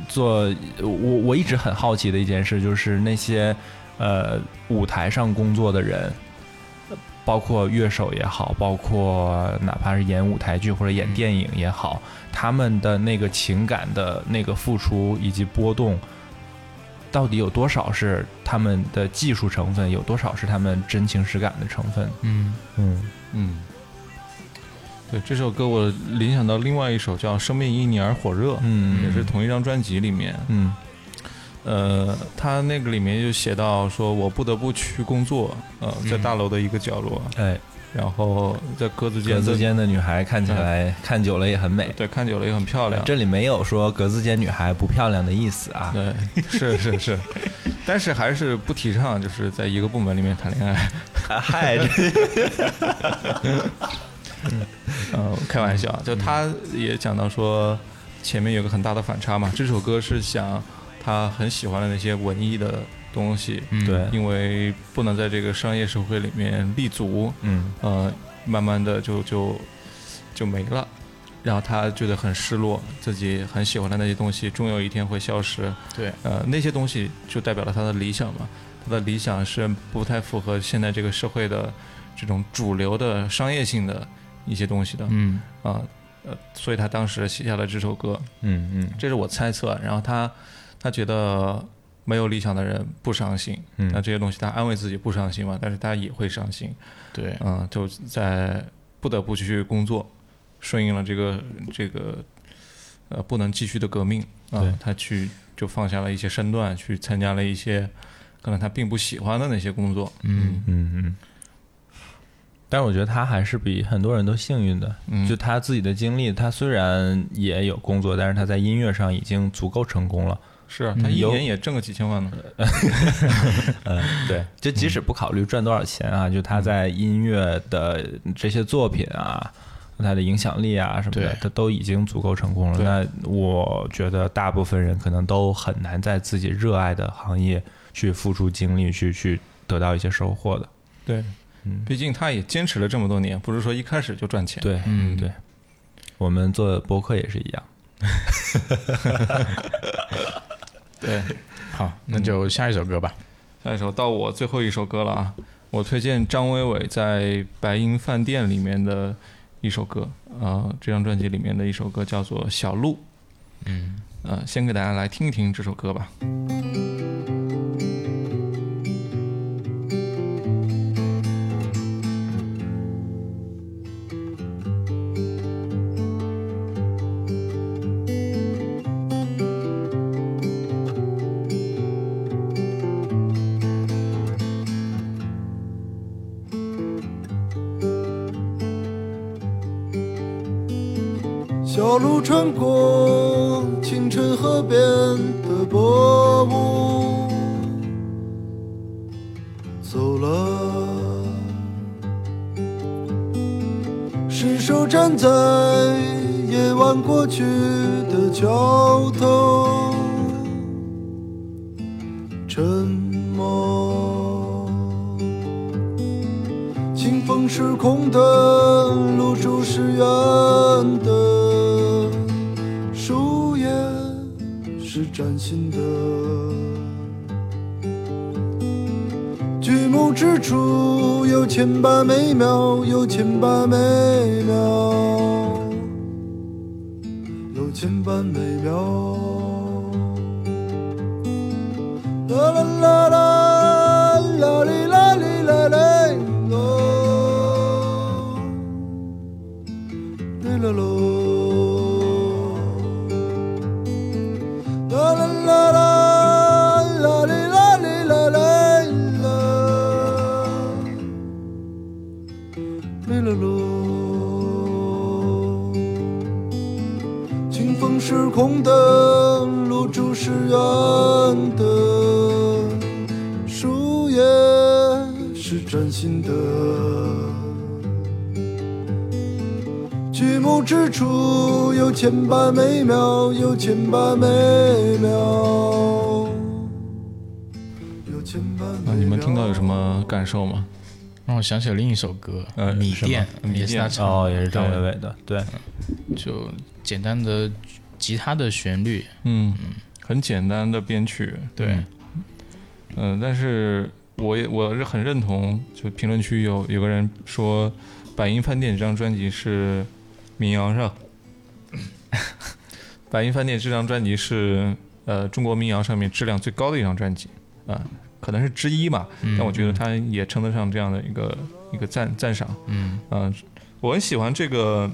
做我我一直很好奇的一件事就是那些呃舞台上工作的人，包括乐手也好，包括哪怕是演舞台剧或者演电影也好，他们的那个情感的那个付出以及波动。到底有多少是他们的技术成分，有多少是他们真情实感的成分？嗯。嗯。嗯，对，这首歌我联想到另外一首叫《生命因你而火热》，嗯。也是同一张专辑里面。嗯。呃，他那个里面就写到说，我不得不去工作，呃，在大楼的一个角落，哎，然后在格子间格的，子间的女孩看起来看久了也很美。对，看久了也很漂亮。这里没有说格子间女孩不漂亮的意思啊。对，是是是，但是还是不提倡就是在一个部门里面谈恋爱。嗨，呃，开玩笑，就他也讲到说，前面有个很大的反差嘛。这首歌是想他很喜欢的那些文艺的东西，嗯对因为不能在这个商业社会里面立足，嗯呃，慢慢的就就就没了。然后他觉得很失落，自己很喜欢的那些东西，终有一天会消失。对，呃，那些东西就代表了他的理想嘛。他的理想是不太符合现在这个社会的这种主流的商业性的一些东西的。嗯啊，呃，所以他当时写下了这首歌，嗯嗯这是我猜测。然后他他觉得没有理想的人不伤心，嗯。那这些东西他安慰自己不伤心嘛，但是他也会伤心，对，嗯、就在不得不去工作，顺应了这个这个呃不能继续的革命啊、对。他去就放下了一些身段，去参加了一些可能他并不喜欢的那些工作，嗯嗯。嗯但是我觉得他还是比很多人都幸运的，嗯。就他自己的经历，他虽然也有工作，但是他在音乐上已经足够成功了。是啊，他一年也挣个几千万呢。嗯，对，就即使不考虑赚多少钱啊，就他在音乐的这些作品啊，他的影响力啊什么的对，他都已经足够成功了。那我觉得大部分人可能都很难在自己热爱的行业去付出精力，去去得到一些收获的。对，嗯，毕竟他也坚持了这么多年，不是说一开始就赚钱。对，嗯对，我们做博客也是一样。对，好，那就下一首歌吧。下一首到我最后一首歌了啊，我推荐张伟伟在《白银饭店》里面的一首歌，呃，这张专辑里面的一首歌叫做《小鹿》。嗯，呃，先给大家来听一听这首歌吧。穿过清晨河边的薄雾，走了，失手站在夜晚过去的桥头，沉默。清风是空的，露珠是圆崭新的。举目之处有千般美妙，有千般美妙，有千般美妙。是崭新的。举目之处有千般美妙，有千般美妙，有千般美妙。啊，你们听到有什么感受吗？让我想起了另一首歌，呃米店》，米店哦，也是张伟伟的，对，就简单的吉他的旋律，嗯，很简单的编曲，对，嗯、但是我也我是很认同，就评论区有有个人说，《百音饭店》这张专辑是民谣上，《百音饭店》这张专辑是呃中国民谣上面质量最高的一张专辑啊、可能是之一吧，嗯但我觉得它也称得上这样的一个一个赞赞赏。嗯嗯、我很喜欢这个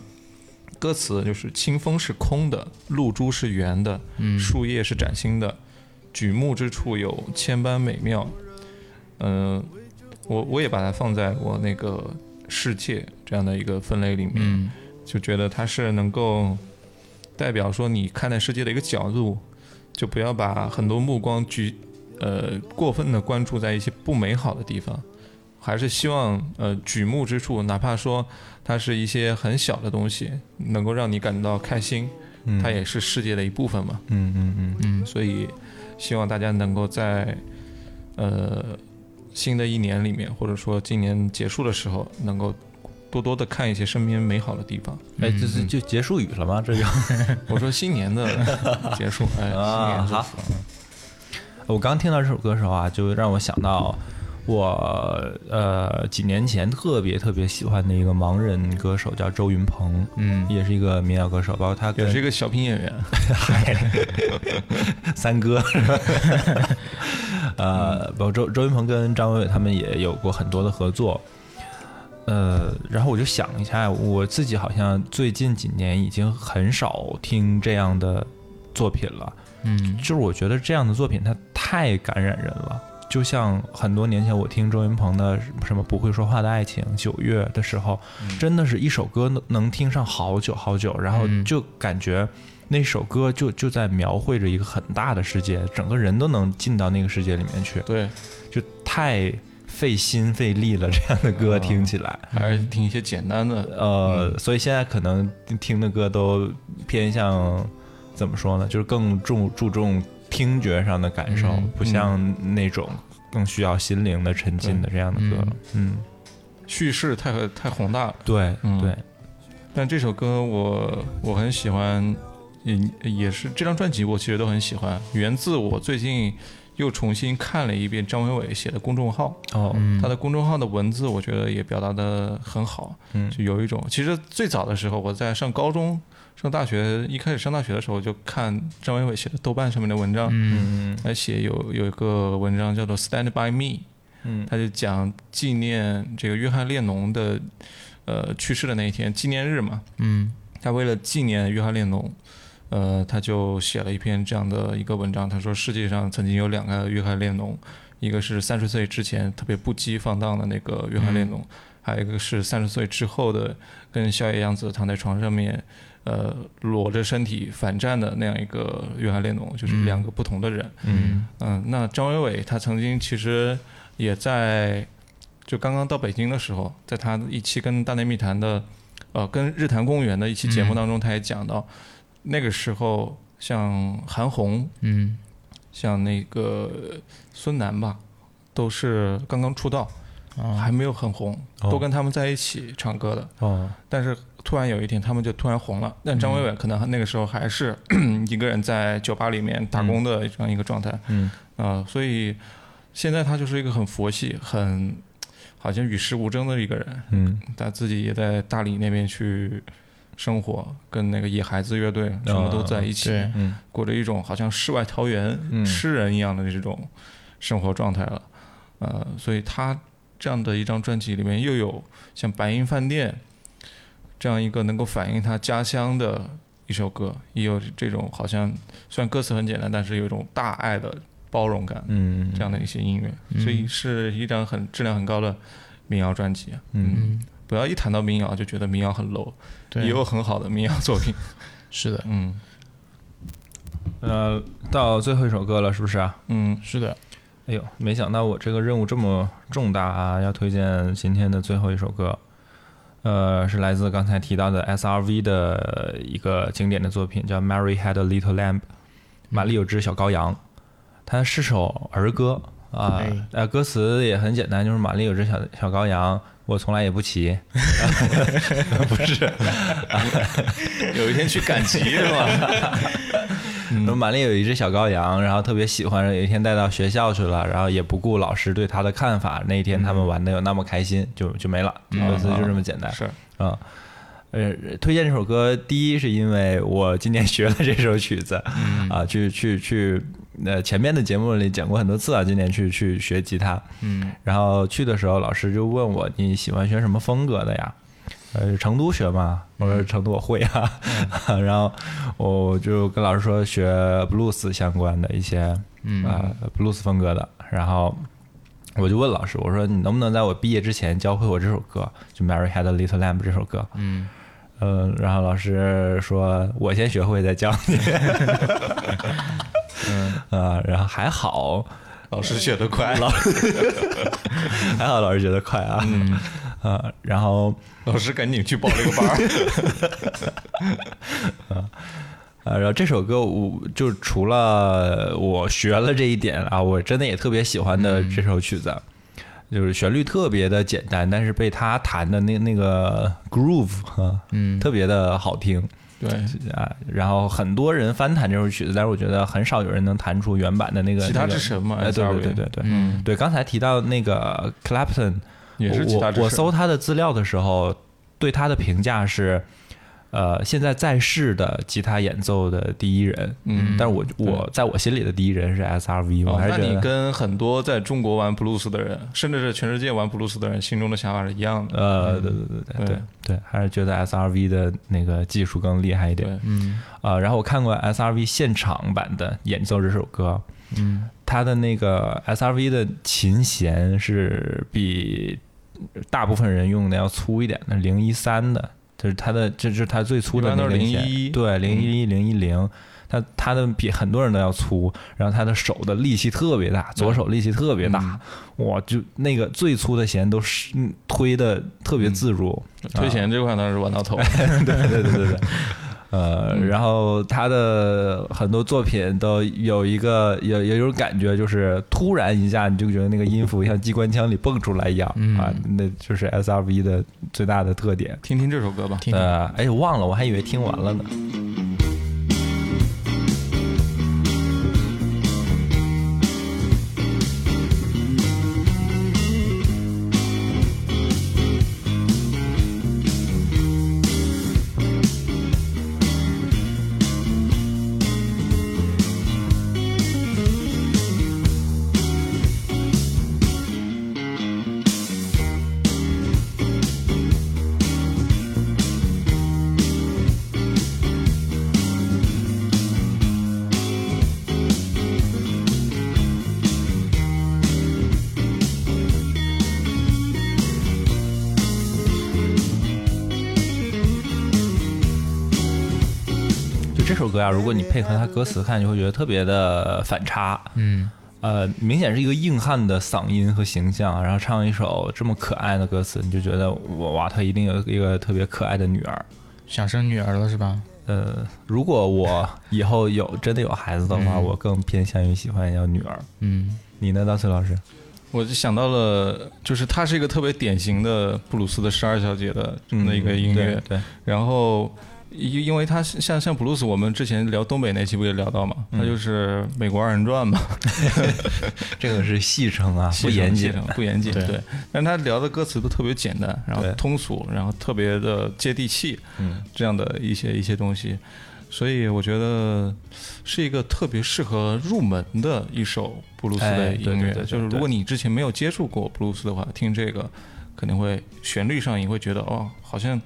歌词，就是清风是空的，露珠是圆的，嗯树叶是崭新的，举目之处有千般美妙。嗯、我我也把它放在我那个世界这样的一个分类里面，嗯。就觉得它是能够代表说你看待世界的一个角度，就不要把很多目光举呃过分的关注在一些不美好的地方，还是希望呃举目之处，哪怕说它是一些很小的东西，能够让你感到开心，嗯。它也是世界的一部分嘛。嗯嗯嗯嗯。所以希望大家能够在呃新的一年里面，或者说今年结束的时候，能够多多的看一些身边美好的地方。哎，这是就结束语了吗？这就 我说新年的结束，哎，新啊，年祝好福。。我刚听到这首歌的时候啊，就让我想到我呃几年前特别特别喜欢的一个盲人歌手叫周云鹏，嗯也是一个民谣歌手，包括他跟也是一个小品演员，三哥是吧？呃，包括周周云鹏跟张伟伟他们也有过很多的合作。呃，然后我就想一下，我自己好像最近几年已经很少听这样的作品了。嗯就是我觉得这样的作品它太感染人了，就像很多年前我听周云鹏的什么不会说话的爱情、九月的时候，真的是一首歌能能听上好久好久，然后嗯。就感觉那首歌就就在描绘着一个很大的世界，整个人都能进到那个世界里面去，对，就太费心费力了。这样的歌听起来，还是听一些简单的，呃，所以现在可能听的歌都偏向怎么说呢？就是更重注重听觉上的感受，嗯不像那种更需要心灵的沉浸的这样的歌。了。嗯，叙事太太宏大了。对、嗯。对，但这首歌我我很喜欢，也也是这张专辑我其实都很喜欢，源自我最近又重新看了一遍张伟伟写的公众号，哦，他的公众号的文字我觉得也表达的很好，嗯。就有一种其实最早的时候我在上高中。上大学一开始上大学的时候，就看张伟伟写的豆瓣上面的文章，嗯。嗯。来写有有一个文章叫做《Stand by Me》，嗯。他就讲纪念这个约翰列侬的呃去世的那一天纪念日嘛，嗯。他为了纪念约翰列侬，呃，他就写了一篇这样的一个文章。他说，世界上曾经有两个约翰列侬，一个是三十岁之前特别不羁放荡的那个约翰列侬，还有一个是三十岁之后的跟小野洋子躺在床上面，呃，裸着身体反战的那样一个约翰列侬，就是两个不同的人。嗯。嗯，那张伟伟他曾经其实也在就刚刚到北京的时候，在他一期跟大内密谈的呃跟日坛公园的一期节目当中，他也讲到，那个时候像韩红，嗯。像那个孙楠吧，都是刚刚出道，啊还没有很红，哦。都跟他们在一起唱歌的。哦，但是突然有一天，他们就突然红了。但张伟伟可能那个时候还是 一个人在酒吧里面打工的这样一个状态。嗯啊、所以现在他就是一个很佛系、很好像与世无争的一个人。嗯他自己也在大理那边去生活，跟那个野孩子乐队什么都在一起，过着一种好像世外桃源、嗯诗人一样的这种生活状态了。呃，所以他这样的一张专辑里面又有像《白银饭店》这样一个能够反映他家乡的一首歌，也有这种好像虽然歌词很简单，但是有一种大爱的包容感。嗯，这样的一些音乐，嗯所以是一张很质量很高的民谣专辑。嗯嗯，不要一谈到民谣就觉得民谣很 low，对也有很好的民谣作品。是的，嗯呃，到最后一首歌了，是不是啊？嗯，是的，哎呦，没想到我这个任务这么重大啊！要推荐今天的最后一首歌，呃，是来自刚才提到的 S.R.V 的一个经典的作品，叫《Mary Had a Little Lamb》，玛丽有只小羔羊。它是首儿歌啊哎，呃，歌词也很简单，就是玛丽有只小小羔羊，我从来也不骑，不是，有一天去赶集是吧？然后玛丽有一只小羔羊，然后特别喜欢，有一天带到学校去了，然后也不顾老师对他的看法。那一天他们玩的有那么开心，就就没了，歌词就这么简单。是，啊，呃，推荐这首歌，第一是因为我今年学了这首曲子，啊，去去去，呃，前面的节目里讲过很多次啊，今年去去学吉他，嗯然后去的时候，老师就问我你喜欢学什么风格的呀？呃，成都学嘛，我说成都我会啊，然后我就跟老师说学布鲁斯相关的一些嗯。啊、布鲁斯风格的，然后我就问老师，我说你能不能在我毕业之前教会我这首歌，就《Mary Had a Little Lamb》这首歌？嗯。嗯，然后老师说我先学会再教你。嗯。啊，然后还好，老师学得快，老 还好老师学得快啊，嗯啊，然后老师赶紧去报这个班儿。啊，然后这首歌我就除了我学了这一点啊，我真的也特别喜欢的这首曲子，就是旋律特别的简单，但是被他弹的那那个 groove 啊，嗯特别的好听。对，啊，然后很多人翻弹这首曲子，但是我觉得很少有人能弹出原版的那个其他那个之神嘛哎，对对对对，嗯对，刚才提到那个 Clapton，也是其他我我搜他的资料的时候，对他的评价是，呃，现在在世的吉他演奏的第一人。嗯但是我我在我心里的第一人是 S.R.V，我哦那你。跟很多在中国玩 blues 的人，甚至是全世界玩 blues 的人心中的想法是一样的。呃，对对对对对对对，还是觉得 S.R.V 的那个技术更厉害一点。嗯啊、然后我看过 S.R.V 现场版的演奏这首歌，嗯它的那个 SRV 的琴弦是比大部分人用的要粗一点的，零一三的，就是它的这是它最粗的那根弦011对，零一一零一零。它它的比很多人都要粗，然后他的手的力气特别大，左手力气特别大，哇，就那个最粗的弦都是嗯推的特别自如，推弦这块倒是玩到头。对对对对对。呃，然后他的很多作品都有一个有有一种感觉，就是突然一下你就觉得那个音符像机关枪里蹦出来一样、啊，那就是 S R V 的最大的特点。听听这首歌吧。听听呃，哎，我忘了，我还以为听完了呢。如果你配合他歌词看，你会觉得特别的反差。嗯，呃，明显是一个硬汉的嗓音和形象，然后唱一首这么可爱的歌词，你就觉得我哇，他一定有一个特别可爱的女儿。想生女儿了是吧？呃，如果我以后有真的有孩子的话，嗯我更偏向于喜欢要女儿。嗯，你呢，大崔老师？我就想到了，就是她是一个特别典型的布鲁斯的十二小姐的这么的一个音乐，对对然后因因为他像像布鲁斯，我们之前聊东北那期不也聊到嘛，他就是美国二人转嘛，这个是戏称啊，不严谨不严谨，对。对。但他聊的歌词都特别简单，然后通俗，然后特别的接地气，嗯，这样的一些一些东西，所以我觉得是一个特别适合入门的一首布鲁斯哎的音乐。就是如果你之前没有接触过布鲁斯的话，听这个肯定会旋律上也会觉得哦，好像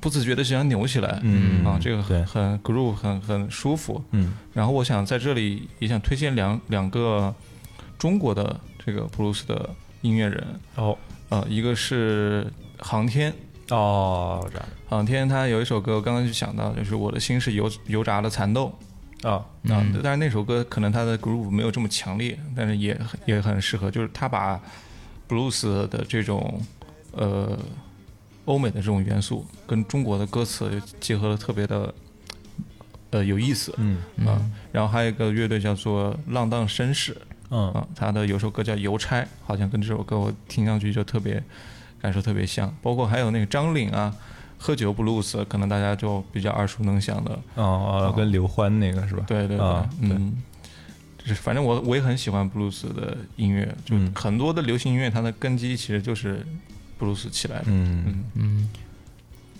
不自觉的想扭起来，嗯。啊，这个很很 groove，很很舒服。嗯。然后我想在这里也想推荐两两个中国的这个布鲁斯的音乐人，哦。呃，一个是航天，哦，这样。航天他有一首歌，我刚刚就想到，就是我的心是油油炸的蚕豆。哦。啊，嗯。但是那首歌可能它的 groove 没有这么强烈，但是也也很适合，就是他把 blues 的这种呃欧美的这种元素跟中国的歌词结合的特别的呃有意思，嗯啊，然后还有一个乐队叫做浪荡绅士，嗯。啊，他的有首歌叫《邮差》，好像跟这首歌我听上去就特别感受特别像，包括还有那个张岭啊，喝酒布鲁斯，可能大家就比较耳熟能详的，哦哦，跟刘欢那个是吧？对对对，嗯，就是反正我我也很喜欢布鲁斯的音乐，就嗯。很多的流行音乐它的根基其实就是布鲁斯起来的，嗯。嗯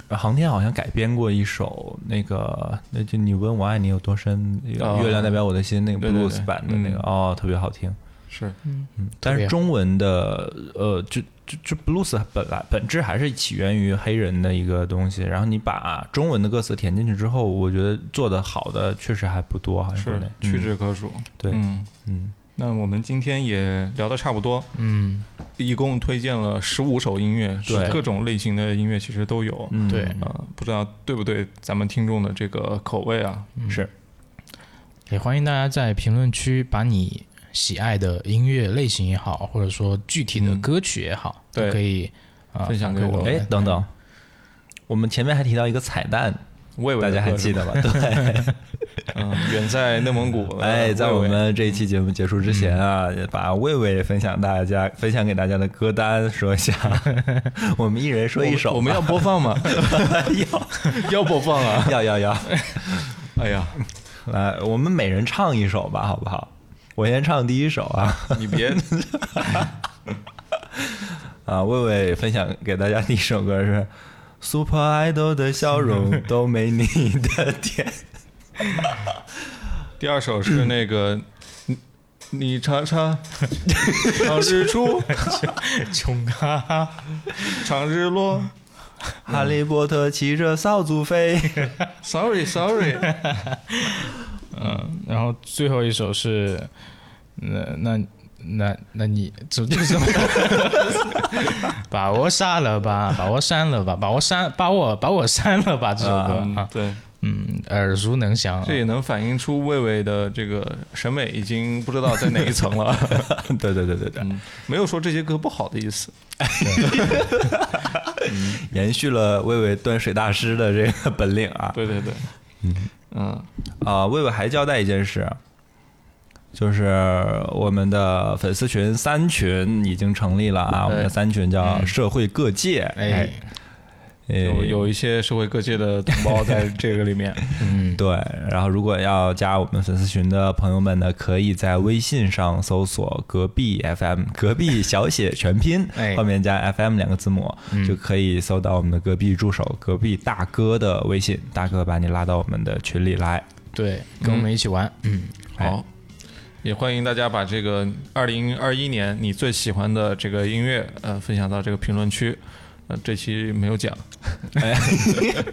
嗯，航天好像改编过一首那个，那就你问我爱你有多深，哦。月亮代表我的心那个对对对。Blues 版的那个，嗯。哦，特别好听。是，嗯，但是中文的呃，就就就 blues 本来本质还是起源于黑人的一个东西，然后你把中文的歌词填进去之后，我觉得做的好的确实还不多，好像是屈指可数，对嗯。嗯，那我们今天也聊得差不多，嗯，一共推荐了十五首音乐，对。各种类型的音乐其实都有，嗯。对。呃，不知道对不对咱们听众的这个口味啊？是，也欢迎大家在评论区把你喜爱的音乐类型也好，或者说具体的歌曲也好，对。都可以啊分享给我哎，等等，我们前面还提到一个彩蛋，魏魏大家还记得吧？对。嗯，远在内蒙古，哎，在我们这一期节目结束之前啊，把魏魏分享大家分享给大家的歌单说一下，我们一人说一首吧。我们要播放吗？要要播放啊！要要要，哎呀，来，我们每人唱一首吧，好不好？我先唱第一首啊你别啊！魏魏分享给大家第一首歌是《Super Idol 的笑容 都没你的甜》。第二首是那个，你你尝尝尝日出，穷啊，尝日落。哈利波特骑着扫帚飞。Sorry Sorry，嗯，然后最后一首是那那那那你这这什么？把我杀了吧，把我删了吧，把我删，把我把我删了吧，这首歌啊，对，嗯，耳熟能详啊。这也能反映出魏魏的这个审美已经不知道在哪一层了。对对对对对，嗯，没有说这些歌不好的意思。延续了魏魏端水大师的这个本领啊。对对对，嗯嗯啊，魏魏还交代一件事，就是我们的粉丝群三群已经成立了啊，我们的三群叫社会各界，哎，有有一些社会各界的同胞在这个里面。嗯，对。然后如果要加我们粉丝群的朋友们呢，可以在微信上搜索“隔壁 FM”，隔壁小写全拼，哎。后面加 FM 两个字母，嗯。就可以搜到我们的隔壁助手、隔壁大哥的微信，大哥把你拉到我们的群里来。对，跟我们一起玩。嗯，好，也欢迎大家把这个二零二一年你最喜欢的这个音乐，呃，分享到这个评论区。呃，这期没有讲，哎，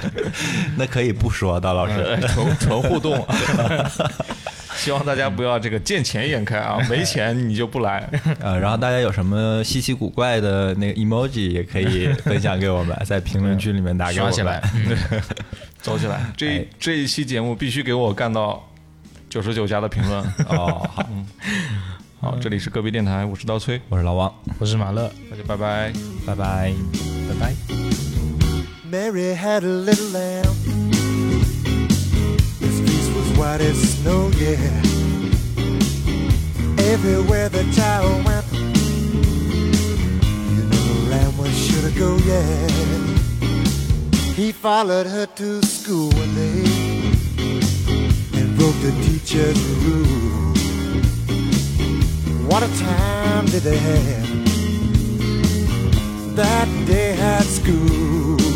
那可以不说，大老师，呃纯纯互动。希望大家不要这个见钱眼开啊，没钱你就不来。呃，然后大家有什么稀奇古怪的那个 emoji 也可以分享给我们，在评论区里面打给我们。刷起来。嗯走起来！这哎这一期节目必须给我干到九十九加的评论。哦，好，好，这里是隔壁电台，我是刀崔，我是老王，我是马乐，大家拜拜。拜拜，拜拜。Mary had a little lamb. His face was white as snow, yeah. Everywhere the child went, you know the lamb was sure to go, yeah. He followed her to school one day and broke the teacher's rule. What a time did they have that day at school?